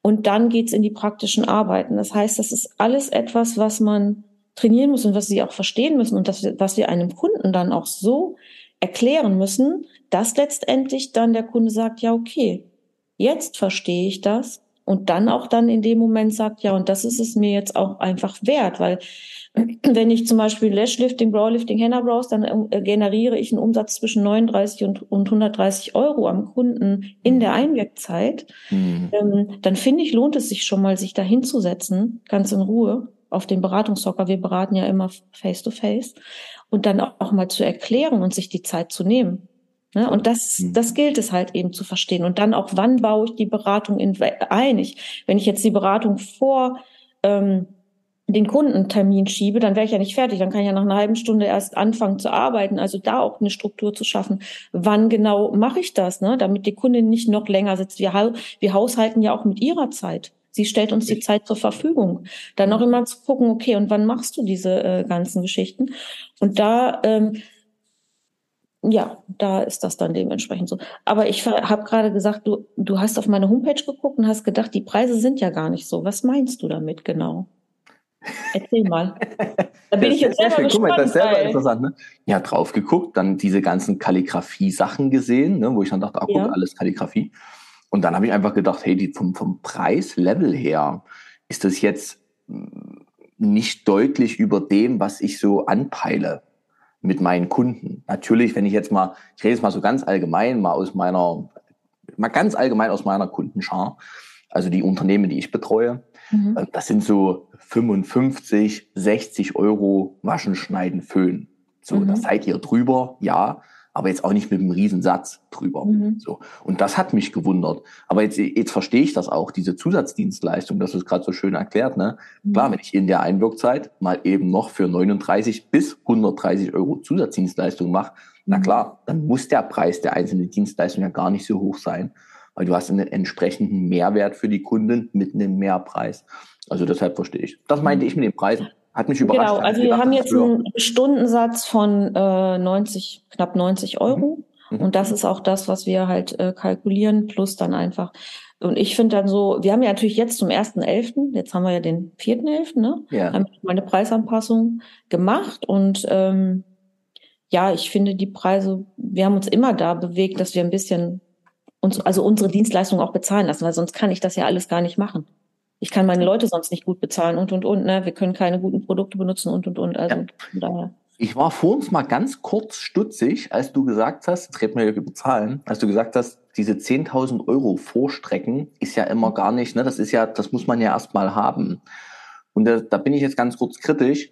Und dann geht's in die praktischen Arbeiten. Das heißt, das ist alles etwas, was man trainieren muss und was sie auch verstehen müssen und das, was wir einem Kunden dann auch so erklären müssen, dass letztendlich dann der Kunde sagt, ja, okay, jetzt verstehe ich das und dann auch dann in dem Moment sagt, ja, und das ist es mir jetzt auch einfach wert, weil wenn ich zum Beispiel Lashlifting, Browlifting, Henna Brows, dann äh, generiere ich einen Umsatz zwischen 39 und, und 130 Euro am Kunden in der Einwirkzeit, mhm. ähm, dann finde ich, lohnt es sich schon mal, sich da hinzusetzen, ganz in Ruhe auf den Beratungshocker. Wir beraten ja immer face to face und dann auch mal zu erklären und sich die Zeit zu nehmen. Ne? Und das, mhm. das gilt es halt eben zu verstehen. Und dann auch, wann baue ich die Beratung in, ein? Ich, wenn ich jetzt die Beratung vor ähm, den Kundentermin schiebe, dann wäre ich ja nicht fertig. Dann kann ich ja nach einer halben Stunde erst anfangen zu arbeiten. Also da auch eine Struktur zu schaffen. Wann genau mache ich das, ne? damit die Kundin nicht noch länger sitzt. Wir, wir haushalten ja auch mit ihrer Zeit. Sie stellt uns die Zeit zur Verfügung. Dann noch immer zu gucken, okay, und wann machst du diese äh, ganzen Geschichten? Und da, ähm, ja, da ist das dann dementsprechend so. Aber ich habe gerade gesagt, du, du hast auf meine Homepage geguckt und hast gedacht, die Preise sind ja gar nicht so. Was meinst du damit genau? Erzähl mal. Da bin ich jetzt selber gespannt. Guck mal, das ist selber interessant. Ne? Ja, drauf geguckt, dann diese ganzen Kalligrafie-Sachen gesehen, ne, wo ich dann dachte, guck, ja. alles Kalligrafie. Und dann habe ich einfach gedacht, hey, die, vom, vom Preislevel her ist das jetzt nicht deutlich über dem, was ich so anpeile mit meinen Kunden. Natürlich, wenn ich jetzt mal, ich rede jetzt mal so ganz allgemein, mal aus meiner, mal ganz allgemein aus meiner Kundenschar, also die Unternehmen, die ich betreue, mhm. Äh, das sind so 55, 60 Euro Waschen, Schneiden, Föhn. So, mhm. da seid ihr drüber, ja aber jetzt auch nicht mit einem Riesensatz drüber. Mhm. So. Und das hat mich gewundert. Aber jetzt, jetzt verstehe ich das auch, diese Zusatzdienstleistung, das ist gerade so schön erklärt. Ne? Mhm. Klar, wenn ich in der Einwirkzeit mal eben noch für 39 bis 130 Euro Zusatzdienstleistung mache, mhm. na klar, dann muss der Preis der einzelnen Dienstleistung ja gar nicht so hoch sein, weil du hast einen entsprechenden Mehrwert für die Kunden mit einem Mehrpreis. Also deshalb verstehe ich. Das meinte mhm. ich mit den Preisen. Hat mich überrascht. Genau, also wir haben jetzt einen Stundensatz von äh, 90, knapp 90 Euro. Mhm. Und das ist auch das, was wir halt äh, kalkulieren, plus dann einfach. Und ich finde dann so, wir haben ja natürlich jetzt zum 1.11., jetzt haben wir ja den 4.11., ne? Ja. Haben wir eine Preisanpassung gemacht und ähm, ja, ich finde die Preise, wir haben uns immer da bewegt, dass wir ein bisschen uns, also unsere Dienstleistung auch bezahlen lassen, weil sonst kann ich das ja alles gar nicht machen ich kann meine Leute sonst nicht gut bezahlen und und und. Ne? Wir können keine guten Produkte benutzen und und und. Also ja. daher. Ich war vor uns mal ganz kurz stutzig, als du gesagt hast, jetzt reden wir über Zahlen, als du gesagt hast, diese 10.000 Euro Vorstrecken ist ja immer gar nicht, ne, das ist ja, das muss man ja erstmal haben. Und da, da bin ich jetzt ganz kurz kritisch.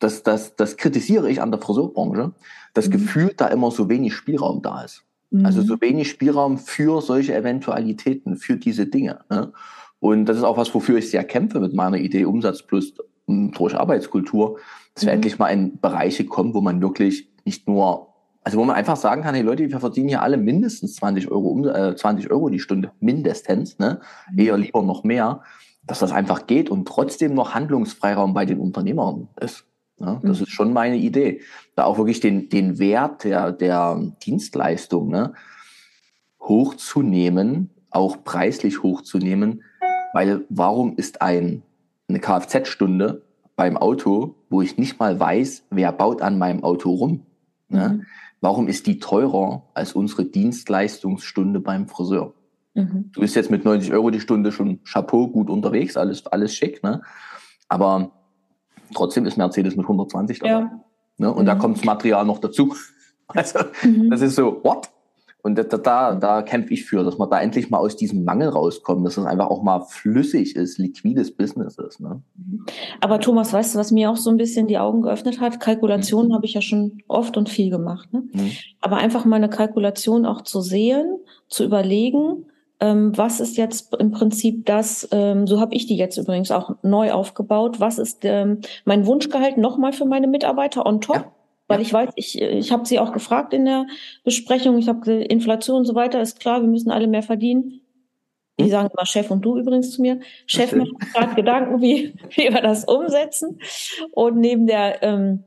Das, das, das kritisiere ich an der Friseurbranche, das mhm. Gefühl, da immer so wenig Spielraum da ist. Mhm. Also so wenig Spielraum für solche Eventualitäten, für diese Dinge. Ne? Und das ist auch was, wofür ich sehr kämpfe mit meiner Idee Umsatz plus hm, durch Arbeitskultur, dass wir mhm. endlich mal in Bereiche kommen, wo man wirklich nicht nur, also wo man einfach sagen kann, hey Leute, wir verdienen hier alle mindestens 20 Euro, äh, 20 Euro die Stunde, mindestens, ne? Mhm. eher lieber noch mehr, dass das einfach geht und trotzdem noch Handlungsfreiraum bei den Unternehmern ist. Ne? Das mhm. ist schon meine Idee. Da auch wirklich den, den Wert der, der Dienstleistung ne, hochzunehmen, auch preislich hochzunehmen, weil warum ist ein, eine Kfz-Stunde beim Auto, wo ich nicht mal weiß, wer baut an meinem Auto rum? Ne? Mhm. Warum ist die teurer als unsere Dienstleistungsstunde beim Friseur? Mhm. Du bist jetzt mit 90 Euro die Stunde schon Chapeau gut unterwegs, alles, alles schick, ne? Aber trotzdem ist Mercedes mit 120 dabei. Ja. Ne? Und mhm. da kommt das Material noch dazu. Also, mhm. das ist so, what? Und da, da, da kämpfe ich für, dass man da endlich mal aus diesem Mangel rauskommt, dass es einfach auch mal flüssig ist, liquides Business ist. Ne? Aber Thomas, weißt du, was mir auch so ein bisschen die Augen geöffnet hat? Kalkulationen mhm. habe ich ja schon oft und viel gemacht. Ne? Mhm. Aber einfach mal eine Kalkulation auch zu sehen, zu überlegen, ähm, was ist jetzt im Prinzip das, ähm, so habe ich die jetzt übrigens auch neu aufgebaut, was ist ähm, mein Wunschgehalt nochmal für meine Mitarbeiter on top? Ja weil ich weiß, ich, ich habe sie auch gefragt in der Besprechung, ich habe Inflation und so weiter, ist klar, wir müssen alle mehr verdienen. Die hm? sagen immer Chef und du übrigens zu mir. Chef macht gerade Gedanken, wie, wie wir das umsetzen. Und neben der ähm,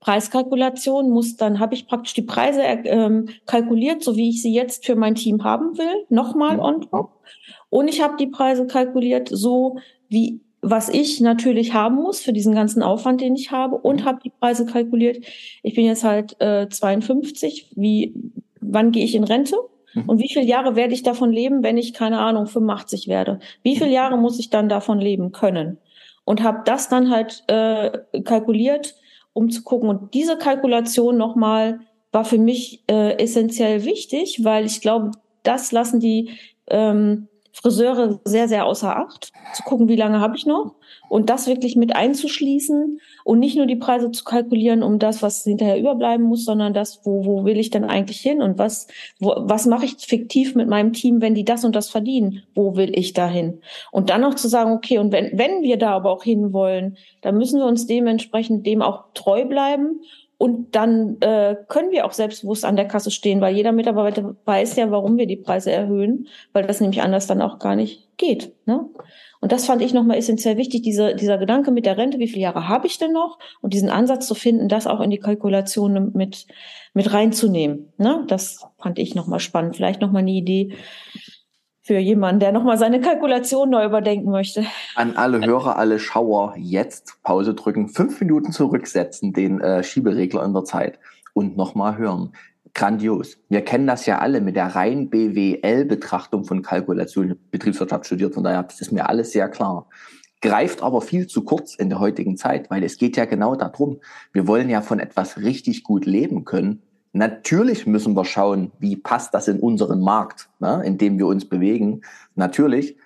Preiskalkulation muss dann, habe ich praktisch die Preise ähm, kalkuliert, so wie ich sie jetzt für mein Team haben will, nochmal on top. Und ich habe die Preise kalkuliert, so wie was ich natürlich haben muss für diesen ganzen Aufwand, den ich habe und mhm. habe die Preise kalkuliert. Ich bin jetzt halt äh, 52. Wie, wann gehe ich in Rente? Mhm. Und wie viele Jahre werde ich davon leben, wenn ich, keine Ahnung, 85 werde? Wie viele Jahre muss ich dann davon leben können? Und habe das dann halt äh, kalkuliert, um zu gucken. Und diese Kalkulation nochmal war für mich äh, essentiell wichtig, weil ich glaube, das lassen die ähm, Friseure sehr, sehr außer Acht, zu gucken, wie lange habe ich noch und das wirklich mit einzuschließen und nicht nur die Preise zu kalkulieren, um das, was hinterher überbleiben muss, sondern das, wo, wo will ich denn eigentlich hin und was, wo, was mache ich fiktiv mit meinem Team, wenn die das und das verdienen, wo will ich dahin? Und dann noch zu sagen, okay, und wenn, wenn wir da aber auch hinwollen, dann müssen wir uns dementsprechend dem auch treu bleiben und dann äh, können wir auch selbstbewusst an der Kasse stehen, weil jeder Mitarbeiter weiß ja, warum wir die Preise erhöhen, weil das nämlich anders dann auch gar nicht geht. Ne? Und das fand ich nochmal essentiell wichtig, diese, dieser Gedanke mit der Rente, wie viele Jahre habe ich denn noch? Und diesen Ansatz zu finden, das auch in die Kalkulation mit, mit reinzunehmen. Ne? Das fand ich nochmal spannend. Vielleicht nochmal eine Idee, für jemanden, der nochmal seine Kalkulation neu überdenken möchte. An alle Hörer, alle Schauer, jetzt Pause drücken, fünf Minuten zurücksetzen, den äh, Schieberegler in der Zeit und nochmal hören. Grandios. Wir kennen das ja alle mit der rein BWL-Betrachtung von Kalkulation. Betriebswirtschaft studiert, von daher das ist mir alles sehr klar. Greift aber viel zu kurz in der heutigen Zeit, weil es geht ja genau darum, wir wollen ja von etwas richtig gut leben können Natürlich müssen wir schauen, wie passt das in unseren Markt, ne, in dem wir uns bewegen. Natürlich.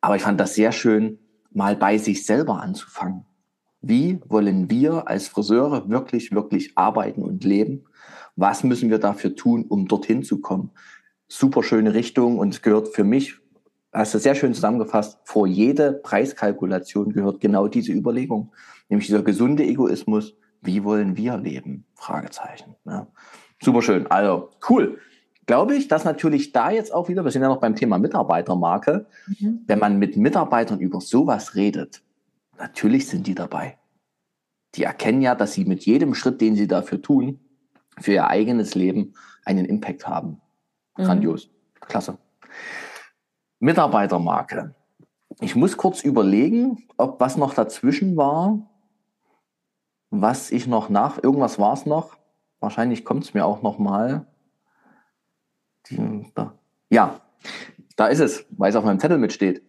Aber ich fand das sehr schön, mal bei sich selber anzufangen. Wie wollen wir als Friseure wirklich, wirklich arbeiten und leben? Was müssen wir dafür tun, um dorthin zu kommen? Super schöne Richtung und es gehört für mich, hast du sehr schön zusammengefasst, vor jede Preiskalkulation gehört genau diese Überlegung, nämlich dieser gesunde Egoismus. Wie wollen wir leben? Fragezeichen. Ne? Super schön. Also cool. Glaube ich, dass natürlich da jetzt auch wieder, wir sind ja noch beim Thema Mitarbeitermarke, mhm. wenn man mit Mitarbeitern über sowas redet, natürlich sind die dabei. Die erkennen ja, dass sie mit jedem Schritt, den sie dafür tun, für ihr eigenes Leben einen Impact haben. Mhm. Grandios. Klasse. Mitarbeitermarke. Ich muss kurz überlegen, ob was noch dazwischen war, was ich noch nach, irgendwas war es noch. Wahrscheinlich kommt es mir auch noch mal. Ja, da ist es, weil es auf meinem Zettel mitsteht.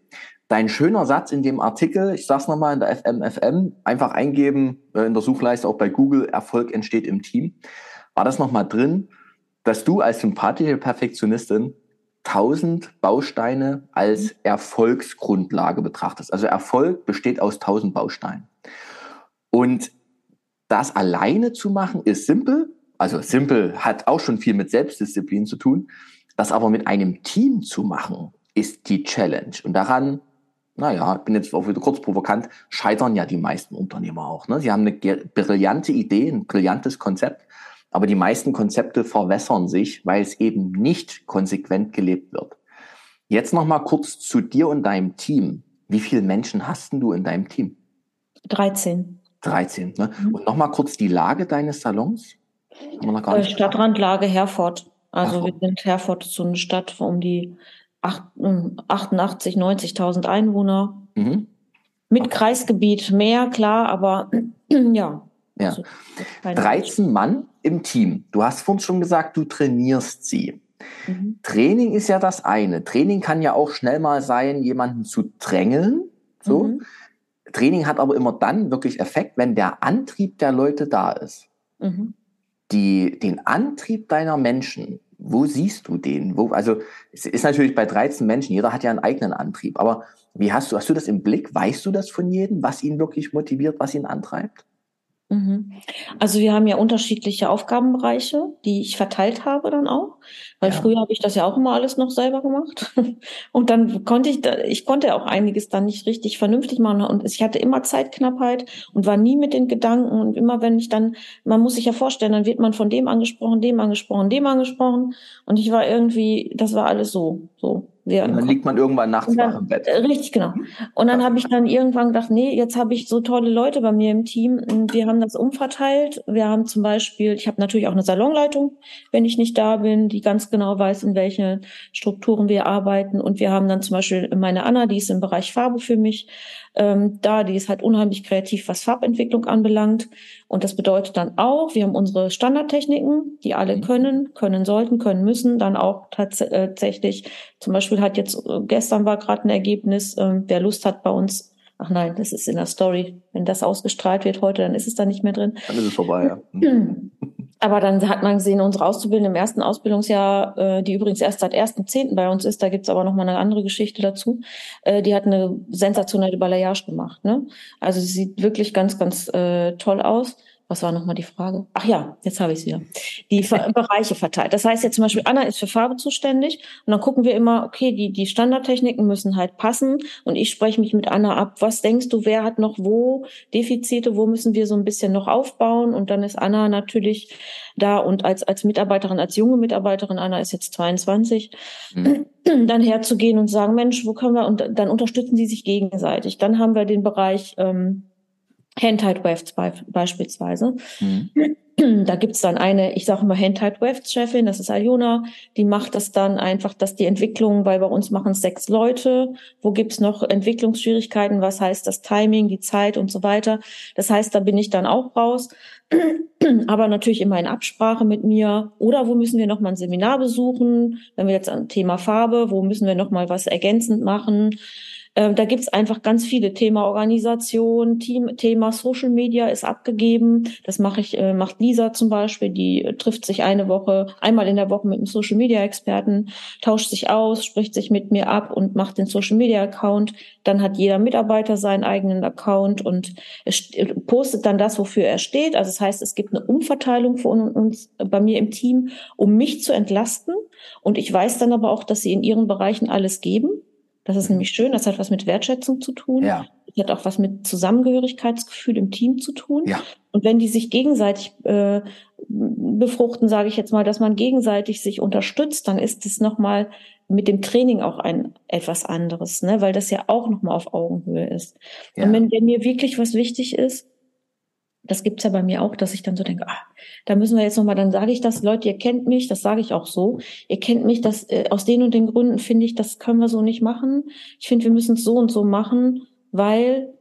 Dein schöner Satz in dem Artikel, ich sag's nochmal in der FMFM, einfach eingeben äh, in der Suchleiste, auch bei Google, Erfolg entsteht im Team. War das nochmal drin, dass du als sympathische Perfektionistin tausend Bausteine als Erfolgsgrundlage betrachtest. Also Erfolg besteht aus tausend Bausteinen. Und das alleine zu machen ist simpel, also Simple hat auch schon viel mit Selbstdisziplin zu tun. Das aber mit einem Team zu machen, ist die Challenge. Und daran, naja, ich bin jetzt auch wieder kurz provokant, scheitern ja die meisten Unternehmer auch. Ne? Sie haben eine brillante Idee, ein brillantes Konzept, aber die meisten Konzepte verwässern sich, weil es eben nicht konsequent gelebt wird. Jetzt noch mal kurz zu dir und deinem Team. Wie viele Menschen hast du in deinem Team? 13. 13. Ne? Mhm. Und noch mal kurz die Lage deines Salons. Äh, Stadtrandlage Herford. Also Herford. wir sind Herford so eine Stadt um die 88, 90.000 Einwohner. Mhm. Mit okay. Kreisgebiet mehr, klar, aber ja. ja. Also, 13 Mann im Team. Du hast vorhin schon gesagt, du trainierst sie. Mhm. Training ist ja das eine. Training kann ja auch schnell mal sein, jemanden zu drängeln. So. Mhm. Training hat aber immer dann wirklich Effekt, wenn der Antrieb der Leute da ist. Mhm die, den Antrieb deiner Menschen, wo siehst du den? Wo, also es ist natürlich bei 13 Menschen, jeder hat ja einen eigenen Antrieb, aber wie hast du, hast du das im Blick? Weißt du das von jedem, was ihn wirklich motiviert, was ihn antreibt? Mhm. Also wir haben ja unterschiedliche Aufgabenbereiche, die ich verteilt habe dann auch, weil ja. früher habe ich das ja auch immer alles noch selber gemacht und dann konnte ich, ich konnte auch einiges dann nicht richtig vernünftig machen und ich hatte immer Zeitknappheit und war nie mit den Gedanken und immer wenn ich dann, man muss sich ja vorstellen, dann wird man von dem angesprochen, dem angesprochen, dem angesprochen und ich war irgendwie, das war alles so, so ja, und dann liegt man irgendwann nachts dann, im Bett. Äh, richtig, genau. Und dann habe ich dann irgendwann gedacht, nee, jetzt habe ich so tolle Leute bei mir im Team. Wir haben das umverteilt. Wir haben zum Beispiel, ich habe natürlich auch eine Salonleitung, wenn ich nicht da bin, die ganz genau weiß, in welche Strukturen wir arbeiten. Und wir haben dann zum Beispiel meine Anna, die ist im Bereich Farbe für mich. Ähm, da. Die ist halt unheimlich kreativ, was Farbentwicklung anbelangt. Und das bedeutet dann auch, wir haben unsere Standardtechniken, die alle mhm. können, können sollten, können müssen, dann auch äh, tatsächlich, zum Beispiel hat jetzt, äh, gestern war gerade ein Ergebnis, äh, wer Lust hat bei uns Ach nein, das ist in der Story. Wenn das ausgestrahlt wird heute, dann ist es da nicht mehr drin. Dann ist es vorbei, ja. Aber dann hat man gesehen, unsere Auszubildende im ersten Ausbildungsjahr, äh, die übrigens erst seit 1.10. bei uns ist, da gibt's aber noch mal eine andere Geschichte dazu, äh, die hat eine sensationelle Balayage gemacht. Ne? Also sie sieht wirklich ganz, ganz äh, toll aus was war nochmal die Frage? Ach ja, jetzt habe ich es wieder. Die Bereiche verteilt. Das heißt jetzt zum Beispiel, Anna ist für Farbe zuständig und dann gucken wir immer, okay, die, die Standardtechniken müssen halt passen und ich spreche mich mit Anna ab. Was denkst du, wer hat noch wo Defizite, wo müssen wir so ein bisschen noch aufbauen? Und dann ist Anna natürlich da und als, als Mitarbeiterin, als junge Mitarbeiterin, Anna ist jetzt 22, mhm. dann herzugehen und sagen, Mensch, wo können wir, und dann unterstützen sie sich gegenseitig. Dann haben wir den Bereich, ähm, Handheld Wefts beispielsweise. Mhm. Da gibt's dann eine, ich sage immer Handheld Wefts Chefin, das ist Aljona, die macht das dann einfach, dass die Entwicklung, weil bei uns machen es sechs Leute, wo gibt's noch Entwicklungsschwierigkeiten, was heißt das Timing, die Zeit und so weiter. Das heißt, da bin ich dann auch raus. Aber natürlich immer in Absprache mit mir. Oder wo müssen wir nochmal ein Seminar besuchen, wenn wir jetzt an Thema Farbe, wo müssen wir nochmal was ergänzend machen ähm, da gibt's einfach ganz viele Thema Organisation, Team, Thema Social Media ist abgegeben. Das mache ich, äh, macht Lisa zum Beispiel. Die äh, trifft sich eine Woche, einmal in der Woche mit einem Social Media Experten, tauscht sich aus, spricht sich mit mir ab und macht den Social Media Account. Dann hat jeder Mitarbeiter seinen eigenen Account und äh, postet dann das, wofür er steht. Also das heißt, es gibt eine Umverteilung von uns äh, bei mir im Team, um mich zu entlasten. Und ich weiß dann aber auch, dass sie in ihren Bereichen alles geben. Das ist nämlich schön, das hat was mit Wertschätzung zu tun. Ja. Das hat auch was mit Zusammengehörigkeitsgefühl im Team zu tun. Ja. Und wenn die sich gegenseitig äh, befruchten, sage ich jetzt mal, dass man gegenseitig sich unterstützt, dann ist es nochmal mit dem Training auch ein etwas anderes, ne? weil das ja auch nochmal auf Augenhöhe ist. Ja. Und wenn, wenn mir wirklich was wichtig ist, das gibt's ja bei mir auch, dass ich dann so denke, ah, da müssen wir jetzt nochmal, dann sage ich das, Leute, ihr kennt mich, das sage ich auch so, ihr kennt mich, das äh, aus den und den Gründen finde ich, das können wir so nicht machen. Ich finde, wir müssen es so und so machen, weil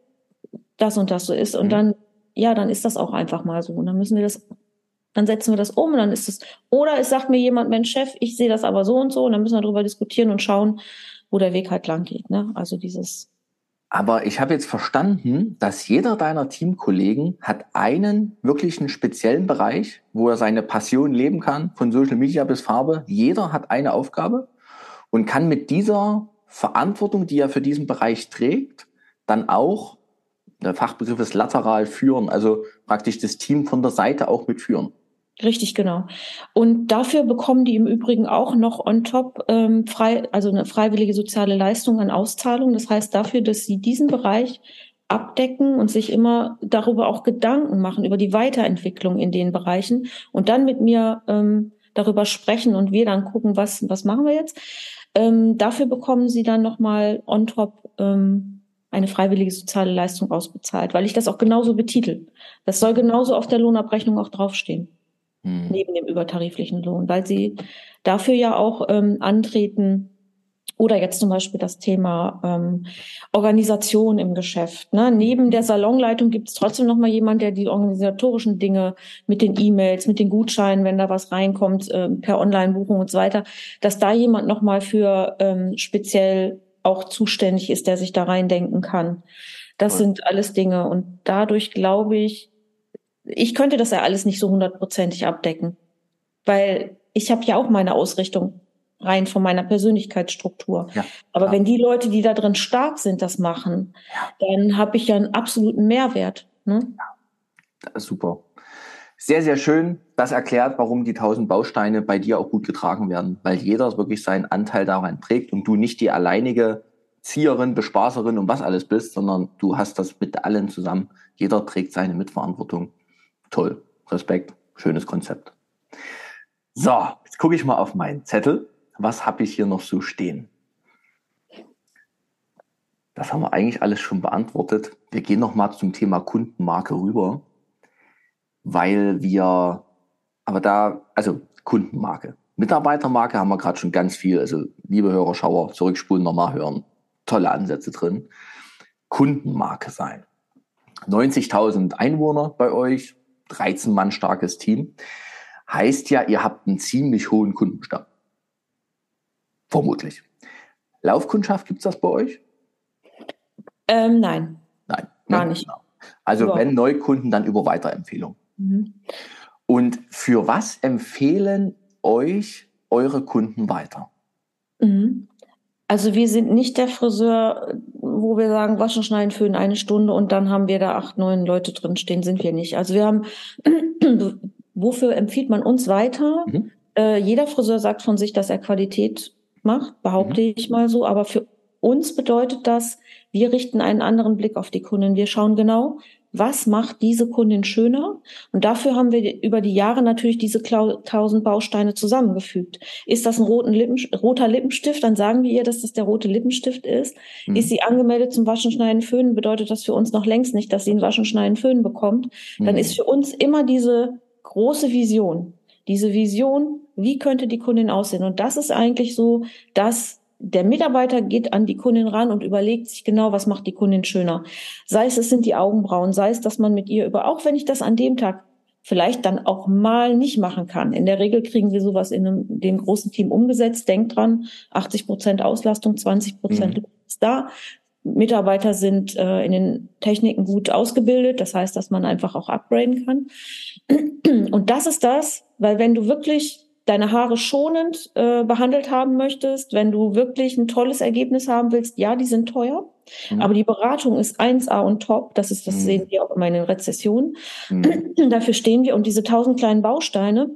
das und das so ist. Und mhm. dann, ja, dann ist das auch einfach mal so. Und dann müssen wir das, dann setzen wir das um und dann ist es, oder es sagt mir jemand, Mensch, Chef, ich sehe das aber so und so, und dann müssen wir darüber diskutieren und schauen, wo der Weg halt lang geht. Ne? Also dieses aber ich habe jetzt verstanden, dass jeder deiner Teamkollegen hat einen wirklichen speziellen Bereich, wo er seine Passion leben kann, von Social Media bis Farbe. Jeder hat eine Aufgabe und kann mit dieser Verantwortung, die er für diesen Bereich trägt, dann auch, der Fachbegriff ist lateral führen, also praktisch das Team von der Seite auch mitführen. Richtig, genau. Und dafür bekommen die im Übrigen auch noch on top ähm, frei, also eine freiwillige soziale Leistung an Auszahlung. Das heißt dafür, dass sie diesen Bereich abdecken und sich immer darüber auch Gedanken machen, über die Weiterentwicklung in den Bereichen und dann mit mir ähm, darüber sprechen und wir dann gucken, was, was machen wir jetzt. Ähm, dafür bekommen sie dann nochmal on top ähm, eine freiwillige soziale Leistung ausbezahlt, weil ich das auch genauso betitel. Das soll genauso auf der Lohnabrechnung auch draufstehen hm. neben dem übertariflichen Lohn, weil sie dafür ja auch ähm, antreten, oder jetzt zum Beispiel das Thema ähm, Organisation im Geschäft. Ne? Neben der Salonleitung gibt es trotzdem noch mal jemand, der die organisatorischen Dinge mit den E-Mails, mit den Gutscheinen, wenn da was reinkommt, äh, per Online-Buchung und so weiter, dass da jemand noch mal für ähm, speziell auch zuständig ist, der sich da reindenken kann. Das sind alles Dinge und dadurch glaube ich, ich könnte das ja alles nicht so hundertprozentig abdecken, weil ich habe ja auch meine Ausrichtung rein von meiner Persönlichkeitsstruktur. Ja, Aber wenn die Leute, die da drin stark sind, das machen, ja. dann habe ich ja einen absoluten Mehrwert. Ne? Super. Sehr, sehr schön. Das erklärt, warum die tausend Bausteine bei dir auch gut getragen werden, weil jeder wirklich seinen Anteil daran trägt und du nicht die alleinige Zieherin, Bespaßerin und was alles bist, sondern du hast das mit allen zusammen. Jeder trägt seine Mitverantwortung toll, Respekt, schönes Konzept. So, jetzt gucke ich mal auf meinen Zettel. Was habe ich hier noch so stehen? Das haben wir eigentlich alles schon beantwortet. Wir gehen noch mal zum Thema Kundenmarke rüber, weil wir, aber da, also Kundenmarke. Mitarbeitermarke haben wir gerade schon ganz viel. Also liebe Hörer, Schauer, zurückspulen, nochmal hören. Tolle Ansätze drin. Kundenmarke sein. 90.000 Einwohner bei euch, 13 Mann starkes Team. Heißt ja, ihr habt einen ziemlich hohen Kundenstamm. Vermutlich. Laufkundschaft, gibt es das bei euch? Ähm, nein. Nein. Gar nicht. Genau. Also Überhaupt. wenn Neukunden, dann über Weiterempfehlung. Mhm. Und für was empfehlen euch eure Kunden weiter? Mhm. Also wir sind nicht der Friseur, wo wir sagen, waschen, schneiden, föhnen eine Stunde und dann haben wir da acht, neun Leute drin stehen, sind wir nicht. Also wir haben, wofür empfiehlt man uns weiter? Mhm. Äh, jeder Friseur sagt von sich, dass er Qualität macht, behaupte mhm. ich mal so. Aber für uns bedeutet das, wir richten einen anderen Blick auf die Kunden. Wir schauen genau, was macht diese Kundin schöner? Und dafür haben wir über die Jahre natürlich diese tausend Bausteine zusammengefügt. Ist das ein Lippen, roter Lippenstift, dann sagen wir ihr, dass das der rote Lippenstift ist. Mhm. Ist sie angemeldet zum Waschen, Schneiden, Föhnen, bedeutet das für uns noch längst nicht, dass sie ein Waschen, Schneiden, Föhnen bekommt. Mhm. Dann ist für uns immer diese große Vision. Diese Vision, wie könnte die Kundin aussehen? Und das ist eigentlich so, dass der Mitarbeiter geht an die Kundin ran und überlegt sich genau, was macht die Kundin schöner. Sei es, es sind die Augenbrauen, sei es, dass man mit ihr über, auch wenn ich das an dem Tag vielleicht dann auch mal nicht machen kann. In der Regel kriegen wir sowas in einem, dem großen Team umgesetzt. Denkt dran, 80 Prozent Auslastung, 20 Prozent mhm. ist da. Mitarbeiter sind äh, in den Techniken gut ausgebildet. Das heißt, dass man einfach auch upgraden kann. Und das ist das, weil wenn du wirklich deine Haare schonend äh, behandelt haben möchtest, wenn du wirklich ein tolles Ergebnis haben willst, ja, die sind teuer. Mhm. Aber die Beratung ist 1A und top. Das ist, das mhm. sehen wir auch immer in den Rezessionen. Mhm. Dafür stehen wir. Und diese tausend kleinen Bausteine,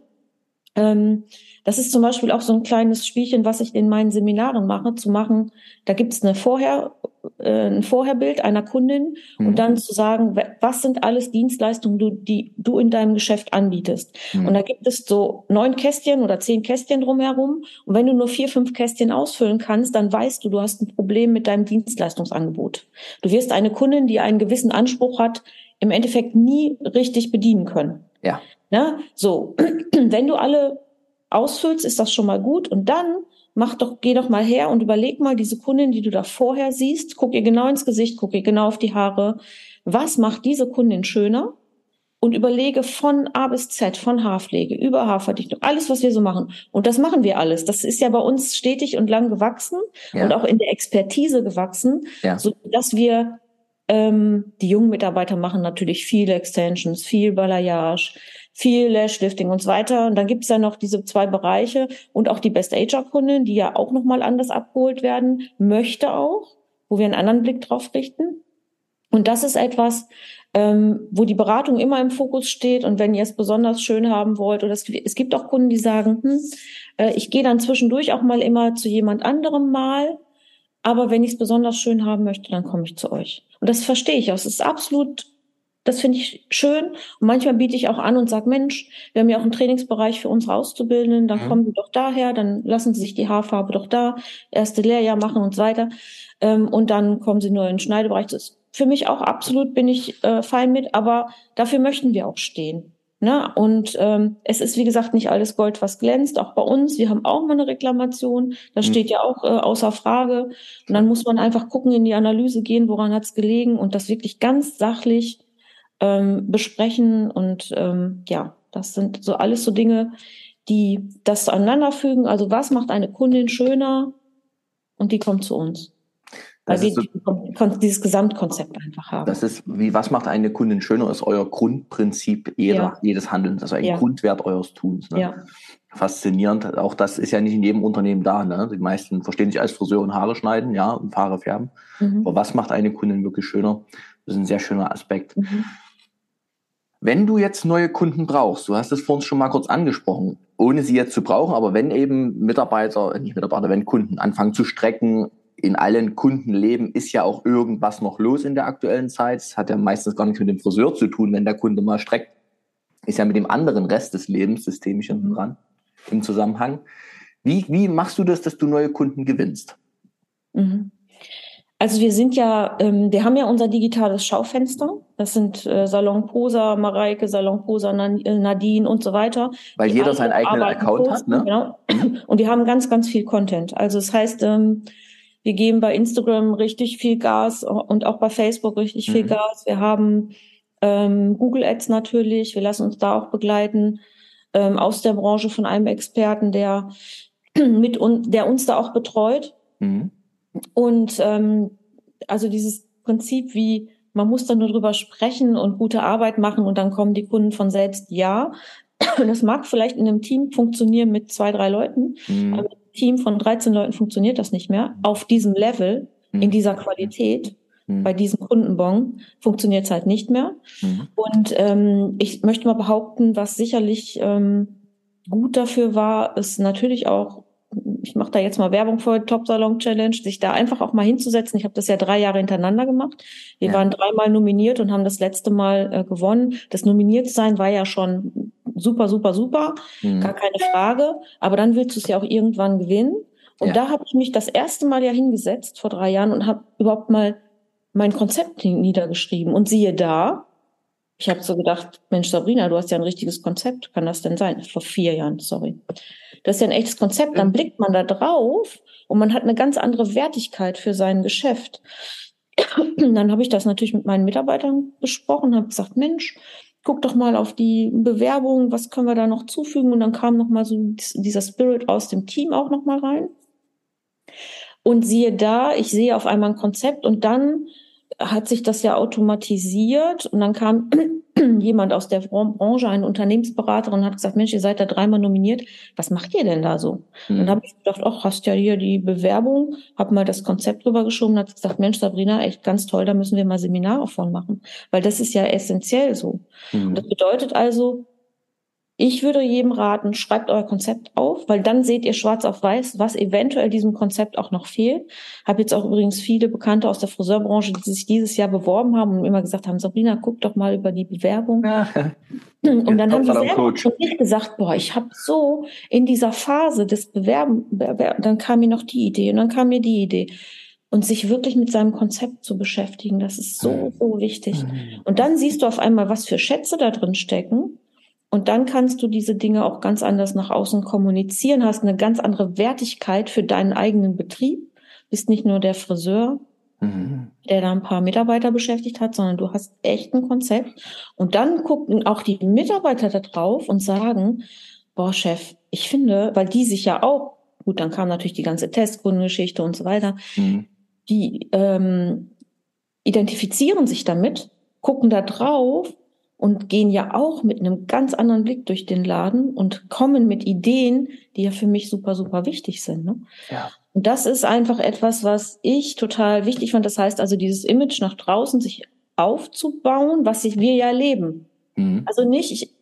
ähm, das ist zum Beispiel auch so ein kleines Spielchen, was ich in meinen Seminaren mache, zu machen. Da gibt es eine Vorher, äh, ein Vorherbild einer Kundin mhm. und dann zu sagen, was sind alles Dienstleistungen, du, die du in deinem Geschäft anbietest. Mhm. Und da gibt es so neun Kästchen oder zehn Kästchen drumherum. Und wenn du nur vier, fünf Kästchen ausfüllen kannst, dann weißt du, du hast ein Problem mit deinem Dienstleistungsangebot. Du wirst eine Kundin, die einen gewissen Anspruch hat, im Endeffekt nie richtig bedienen können. Ja. Na, so, wenn du alle ausfüllst, ist das schon mal gut. Und dann mach doch, geh doch mal her und überleg mal diese Kundin, die du da vorher siehst, guck ihr genau ins Gesicht, guck ihr genau auf die Haare. Was macht diese Kundin schöner? Und überlege von A bis Z, von Haarpflege über Haarverdichtung, alles, was wir so machen. Und das machen wir alles. Das ist ja bei uns stetig und lang gewachsen ja. und auch in der Expertise gewachsen, ja. so dass wir ähm, die jungen Mitarbeiter machen natürlich viele Extensions, viel Balayage, viel Lashlifting und so weiter. Und dann gibt es ja noch diese zwei Bereiche und auch die Best Ager Kundin, die ja auch nochmal anders abgeholt werden, möchte auch, wo wir einen anderen Blick drauf richten. Und das ist etwas, ähm, wo die Beratung immer im Fokus steht. Und wenn ihr es besonders schön haben wollt, oder es, es gibt auch Kunden, die sagen, hm, äh, ich gehe dann zwischendurch auch mal immer zu jemand anderem mal. Aber wenn ich es besonders schön haben möchte, dann komme ich zu euch. Und das verstehe ich auch. Es ist absolut das finde ich schön. Und manchmal biete ich auch an und sage, Mensch, wir haben ja auch einen Trainingsbereich für unsere Auszubildenden, dann mhm. kommen sie doch daher, dann lassen sie sich die Haarfarbe doch da, erste Lehrjahr machen und so weiter. Ähm, und dann kommen sie nur in den Schneidebereich. Das ist für mich auch absolut, bin ich äh, fein mit, aber dafür möchten wir auch stehen. Ne? Und ähm, es ist, wie gesagt, nicht alles Gold, was glänzt, auch bei uns. Wir haben auch mal eine Reklamation, das mhm. steht ja auch äh, außer Frage. Und dann muss man einfach gucken, in die Analyse gehen, woran hat es gelegen und das wirklich ganz sachlich ähm, besprechen. Und ähm, ja, das sind so alles so Dinge, die das aneinanderfügen. Also was macht eine Kundin schöner? Und die kommt zu uns. Weil wir so, dieses Gesamtkonzept einfach haben. Das ist, wie was macht eine Kundin schöner, ist euer Grundprinzip jeder, ja. jedes Handelns, also ein ja. Grundwert eures Tuns. Ne? Ja. Faszinierend. Auch das ist ja nicht in jedem Unternehmen da. Ne? Die meisten verstehen sich als Friseur und Haare schneiden, ja, und Haare färben. Mhm. Aber was macht eine Kundin wirklich schöner? Das ist ein sehr schöner Aspekt. Mhm. Wenn du jetzt neue Kunden brauchst, du hast es vorhin schon mal kurz angesprochen, ohne sie jetzt zu brauchen, aber wenn eben Mitarbeiter, äh, nicht Mitarbeiter, wenn Kunden anfangen zu strecken, in allen Kundenleben ist ja auch irgendwas noch los in der aktuellen Zeit. Es hat ja meistens gar nichts mit dem Friseur zu tun, wenn der Kunde mal streckt. Ist ja mit dem anderen Rest des Lebens systemisch hinten mhm. dran im Zusammenhang. Wie, wie machst du das, dass du neue Kunden gewinnst? Mhm. Also wir sind ja, ähm, wir haben ja unser digitales Schaufenster. Das sind äh, Salon Posa, Mareike, Salon Posa, äh, Nadine und so weiter. Weil jeder seinen eigenen Account posten, hat, ne? Genau. Und wir haben ganz, ganz viel Content. Also das heißt, ähm, Wir geben bei Instagram richtig viel Gas und auch bei Facebook richtig mhm. viel Gas. Wir haben ähm, Google Ads natürlich. Wir lassen uns da auch begleiten ähm, aus der Branche von einem Experten, der mit uns, der uns da auch betreut. Mhm. Und ähm, also dieses Prinzip, wie man muss dann nur drüber sprechen und gute Arbeit machen und dann kommen die Kunden von selbst. Ja, das mag vielleicht in einem Team funktionieren mit zwei, drei Leuten, mhm. aber im Team von 13 Leuten funktioniert das nicht mehr. Auf diesem Level, mhm. in dieser Qualität, mhm. bei diesem Kundenbon funktioniert es halt nicht mehr. Mhm. Und ähm, ich möchte mal behaupten, was sicherlich ähm, gut dafür war, ist natürlich auch ich mache da jetzt mal Werbung für Top Salon Challenge, sich da einfach auch mal hinzusetzen. Ich habe das ja drei Jahre hintereinander gemacht. Wir ja. waren dreimal nominiert und haben das letzte Mal äh, gewonnen. Das Nominiertsein war ja schon super, super, super, mhm. gar keine Frage. Aber dann willst du es ja auch irgendwann gewinnen. Und ja. da habe ich mich das erste Mal ja hingesetzt vor drei Jahren und habe überhaupt mal mein Konzept niedergeschrieben. Und siehe da, ich habe so gedacht, Mensch, Sabrina, du hast ja ein richtiges Konzept. Kann das denn sein? Vor vier Jahren, sorry. Das ist ja ein echtes Konzept. Dann blickt man da drauf und man hat eine ganz andere Wertigkeit für sein Geschäft. Dann habe ich das natürlich mit meinen Mitarbeitern besprochen, habe gesagt, Mensch, guck doch mal auf die Bewerbung, was können wir da noch zufügen? Und dann kam noch mal so dieser Spirit aus dem Team auch noch mal rein. Und siehe da, ich sehe auf einmal ein Konzept und dann hat sich das ja automatisiert und dann kam jemand aus der Branche, ein Unternehmensberater und hat gesagt, Mensch, ihr seid da dreimal nominiert, was macht ihr denn da so? Mhm. Dann habe ich gedacht, ach, hast ja hier die Bewerbung, habe mal das Konzept drüber geschoben und hat gesagt, Mensch, Sabrina, echt ganz toll, da müssen wir mal Seminare von machen, weil das ist ja essentiell so. Mhm. Das bedeutet also, ich würde jedem raten, schreibt euer Konzept auf, weil dann seht ihr schwarz auf weiß, was eventuell diesem Konzept auch noch fehlt. Habe jetzt auch übrigens viele Bekannte aus der Friseurbranche, die sich dieses Jahr beworben haben und immer gesagt haben, Sabrina, guck doch mal über die Bewerbung. Ja. Und dann haben sie selber schon nicht gesagt, boah, ich habe so in dieser Phase des Bewerben, dann kam mir noch die Idee und dann kam mir die Idee. Und sich wirklich mit seinem Konzept zu beschäftigen, das ist so, so wichtig. Und dann siehst du auf einmal, was für Schätze da drin stecken und dann kannst du diese Dinge auch ganz anders nach außen kommunizieren, hast eine ganz andere Wertigkeit für deinen eigenen Betrieb, bist nicht nur der Friseur, mhm. der da ein paar Mitarbeiter beschäftigt hat, sondern du hast echt ein Konzept. Und dann gucken auch die Mitarbeiter da drauf und sagen, boah, Chef, ich finde, weil die sich ja auch, gut, dann kam natürlich die ganze Testgrundgeschichte und so weiter, mhm. die ähm, identifizieren sich damit, gucken da drauf und gehen ja auch mit einem ganz anderen Blick durch den Laden und kommen mit Ideen, die ja für mich super, super wichtig sind. Ne? Ja. Und das ist einfach etwas, was ich total wichtig fand. Das heißt also, dieses Image nach draußen sich aufzubauen, was wir ja leben. Mhm. Also nicht, ich,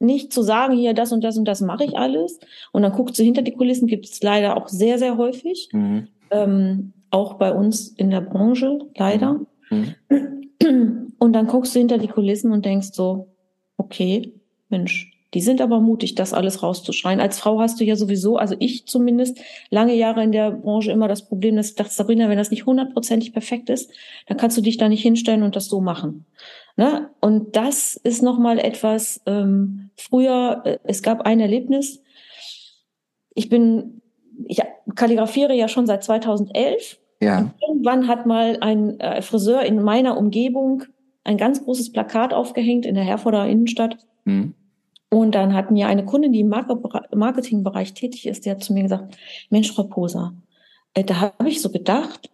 nicht zu sagen, hier das und das und das mache ich alles. Und dann guckst du hinter die Kulissen, gibt es leider auch sehr, sehr häufig. Mhm. Ähm, auch bei uns in der Branche, leider. Mhm. Und dann guckst du hinter die Kulissen und denkst so, okay, Mensch, die sind aber mutig, das alles rauszuschreien. Als Frau hast du ja sowieso, also ich zumindest, lange Jahre in der Branche immer das Problem, dass ich dachte, Sabrina, wenn das nicht hundertprozentig perfekt ist, dann kannst du dich da nicht hinstellen und das so machen. Ne? Und das ist nochmal etwas, ähm, früher, äh, es gab ein Erlebnis, ich bin, ich kalligrafiere ja schon seit 2011. Ja. irgendwann hat mal ein äh, Friseur in meiner Umgebung ein ganz großes Plakat aufgehängt in der Herforder Innenstadt. Mhm. Und dann hat mir eine Kundin, die im Marketingbereich tätig ist, die hat zu mir gesagt, Mensch, Frau Poser, äh, da habe ich so gedacht,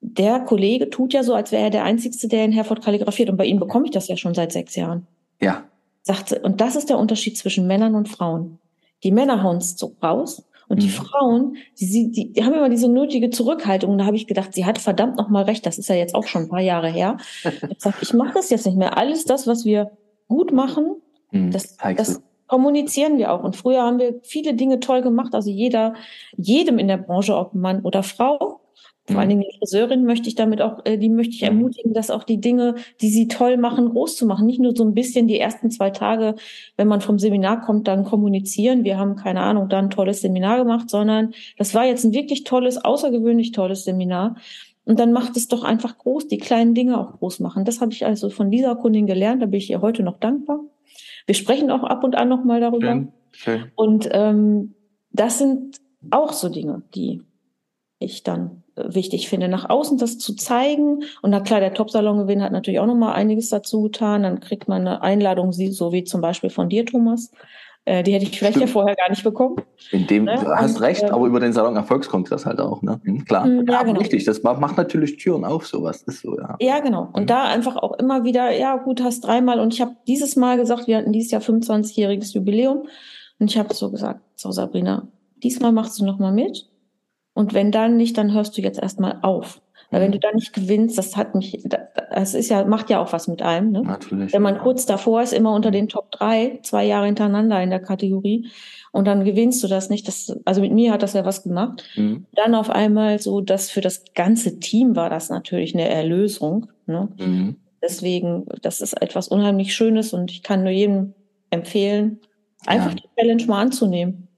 der Kollege tut ja so, als wäre er der Einzige, der in Herford kalligrafiert. Und bei ihm bekomme ich das ja schon seit sechs Jahren. Ja. Sagte, und das ist der Unterschied zwischen Männern und Frauen. Die Männer hauen es so raus und die mhm. Frauen, die, die, die haben immer diese nötige Zurückhaltung. Und da habe ich gedacht, sie hat verdammt noch mal recht. Das ist ja jetzt auch schon ein paar Jahre her. Ich ich mache das jetzt nicht mehr. Alles das, was wir gut machen, mhm. das, das kommunizieren wir auch. Und früher haben wir viele Dinge toll gemacht. Also jeder, jedem in der Branche, ob Mann oder Frau, vor allen mhm. Dingen die Friseurin möchte ich damit auch, äh, die möchte ich mhm. ermutigen, dass auch die Dinge, die sie toll machen, groß zu machen. Nicht nur so ein bisschen die ersten zwei Tage, wenn man vom Seminar kommt, dann kommunizieren. Wir haben keine Ahnung, da ein tolles Seminar gemacht, sondern das war jetzt ein wirklich tolles, außergewöhnlich tolles Seminar. Und dann macht es doch einfach groß, die kleinen Dinge auch groß machen. Das habe ich also von dieser Kundin gelernt. Da bin ich ihr heute noch dankbar. Wir sprechen auch ab und an noch mal darüber. Schön. Und ähm, das sind auch so Dinge, die ich dann wichtig finde, nach außen das zu zeigen. Und na klar, der Top-Salon-Gewinn hat natürlich auch noch mal einiges dazu getan. Dann kriegt man eine Einladung, so wie zum Beispiel von dir, Thomas. Äh, die hätte ich vielleicht Stimmt. ja vorher gar nicht bekommen. In dem, ne? du hast Und, recht, äh, aber über den Salon Erfolgskongress halt auch, ne? Hm, klar. Ja, ja genau. richtig. Das macht natürlich Türen auf, sowas ist so, ja. Ja, genau. Und mhm. da einfach auch immer wieder, ja gut, hast dreimal. Und ich habe dieses Mal gesagt, wir hatten dieses Jahr 25-jähriges Jubiläum. Und ich habe so gesagt, so Sabrina, diesmal machst du noch mal mit. Und wenn dann nicht, dann hörst du jetzt erstmal auf. Weil wenn du da nicht gewinnst, das hat mich, das ist ja, macht ja auch was mit einem. Ne? Natürlich. Wenn man kurz davor ist, immer unter den Top drei, zwei Jahre hintereinander in der Kategorie, und dann gewinnst du das nicht. Das, also mit mir hat das ja was gemacht. Mhm. Dann auf einmal so, dass für das ganze Team war das natürlich eine Erlösung. Ne? Mhm. Deswegen, das ist etwas unheimlich Schönes und ich kann nur jedem empfehlen, einfach ja. die Challenge mal anzunehmen.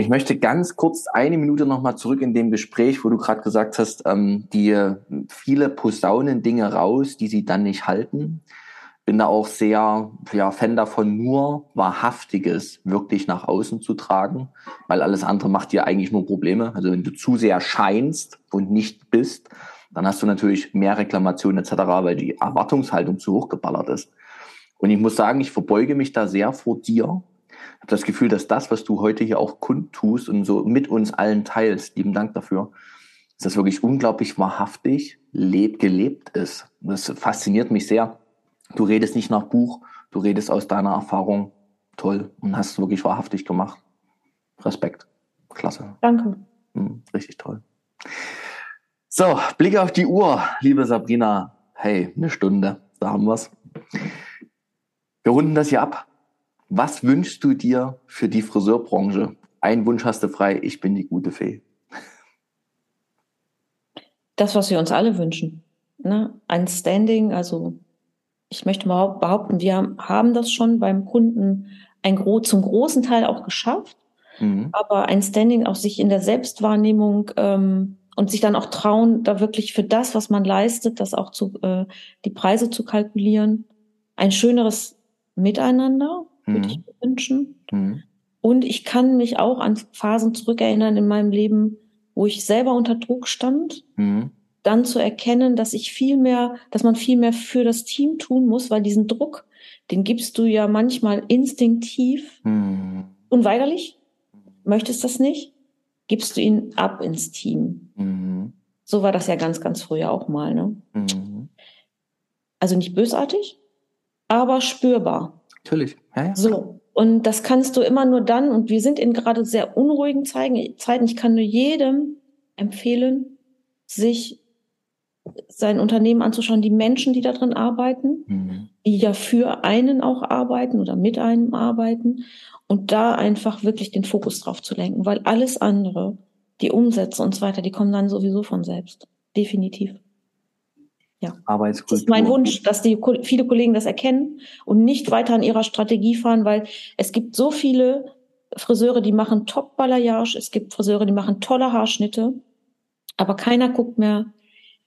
Ich möchte ganz kurz eine Minute nochmal zurück in dem Gespräch, wo du gerade gesagt hast, ähm, die viele posaunen Dinge raus, die sie dann nicht halten. Bin da auch sehr ja, Fan davon, nur Wahrhaftiges wirklich nach außen zu tragen, weil alles andere macht dir eigentlich nur Probleme. Also wenn du zu sehr scheinst und nicht bist, dann hast du natürlich mehr Reklamationen etc., weil die Erwartungshaltung zu hoch geballert ist. Und ich muss sagen, ich verbeuge mich da sehr vor dir, habe das Gefühl, dass das, was du heute hier auch kundtust und so mit uns allen teilst, lieben Dank dafür, dass das wirklich unglaublich wahrhaftig lebt, gelebt ist. Das fasziniert mich sehr. Du redest nicht nach Buch, du redest aus deiner Erfahrung. Toll und hast es wirklich wahrhaftig gemacht. Respekt. Klasse. Danke. Hm, richtig toll. So, Blick auf die Uhr, liebe Sabrina. Hey, eine Stunde, da haben wir's. Wir runden das hier ab. Was wünschst du dir für die Friseurbranche? Ein Wunsch hast du frei, ich bin die gute Fee. Das, was wir uns alle wünschen. Ne? Ein Standing, also ich möchte mal behaupten, wir haben das schon beim Kunden ein gro zum großen Teil auch geschafft. Mhm. Aber ein Standing auch sich in der Selbstwahrnehmung ähm, und sich dann auch trauen, da wirklich für das, was man leistet, das auch zu, äh, die Preise zu kalkulieren. Ein schöneres Miteinander, würde mhm. ich mir wünschen. Mhm. Und ich kann mich auch an Phasen zurückerinnern in meinem Leben, wo ich selber unter Druck stand, mhm. dann zu erkennen, dass ich viel mehr, dass man viel mehr für das Team tun muss, weil diesen Druck, den gibst du ja manchmal instinktiv, mhm. unweigerlich, möchtest das nicht, gibst du ihn ab ins Team. Mhm. So war das ja ganz, ganz früher auch mal. Ne? Mhm. Also nicht bösartig, aber spürbar. Natürlich. Ja, ja. So. Und das kannst du immer nur dann, und wir sind in gerade sehr unruhigen Zeiten. Ich kann nur jedem empfehlen, sich sein Unternehmen anzuschauen, die Menschen, die da drin arbeiten, mhm. die ja für einen auch arbeiten oder mit einem arbeiten und da einfach wirklich den Fokus drauf zu lenken, weil alles andere, die Umsätze und so weiter, die kommen dann sowieso von selbst. Definitiv. Ja. Arbeitskultur. Das ist mein Wunsch, dass die viele Kollegen das erkennen und nicht weiter an ihrer Strategie fahren, weil es gibt so viele Friseure, die machen Top-Balayage, es gibt Friseure, die machen tolle Haarschnitte, aber keiner guckt mehr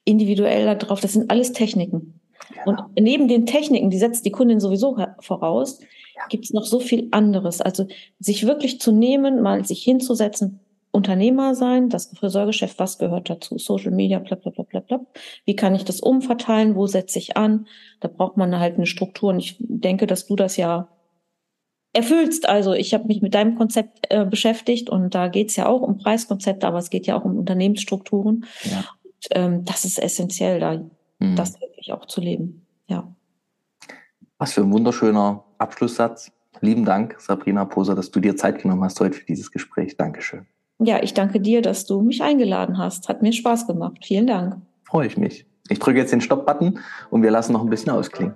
individuell da drauf. Das sind alles Techniken. Ja. Und neben den Techniken, die setzt die Kundin sowieso voraus, ja. gibt es noch so viel anderes. Also sich wirklich zu nehmen, mal sich hinzusetzen, Unternehmer sein, das Friseurgeschäft, was gehört dazu? Social Media, bla, bla, bla, bla, bla. Wie kann ich das umverteilen? Wo setze ich an? Da braucht man halt eine Struktur. Und ich denke, dass du das ja erfüllst. Also ich habe mich mit deinem Konzept äh, beschäftigt und da geht's ja auch um Preiskonzepte, aber es geht ja auch um Unternehmensstrukturen. Ja. Und, ähm, das ist essentiell, da mhm. das wirklich auch zu leben. Ja. Was für ein wunderschöner Abschlusssatz. Lieben Dank, Sabrina Poser, dass du dir Zeit genommen hast heute für dieses Gespräch. Dankeschön. Ja, ich danke dir, dass du mich eingeladen hast. Hat mir Spaß gemacht. Vielen Dank. Freue ich mich. Ich drücke jetzt den Stopp-Button und wir lassen noch ein bisschen ausklingen.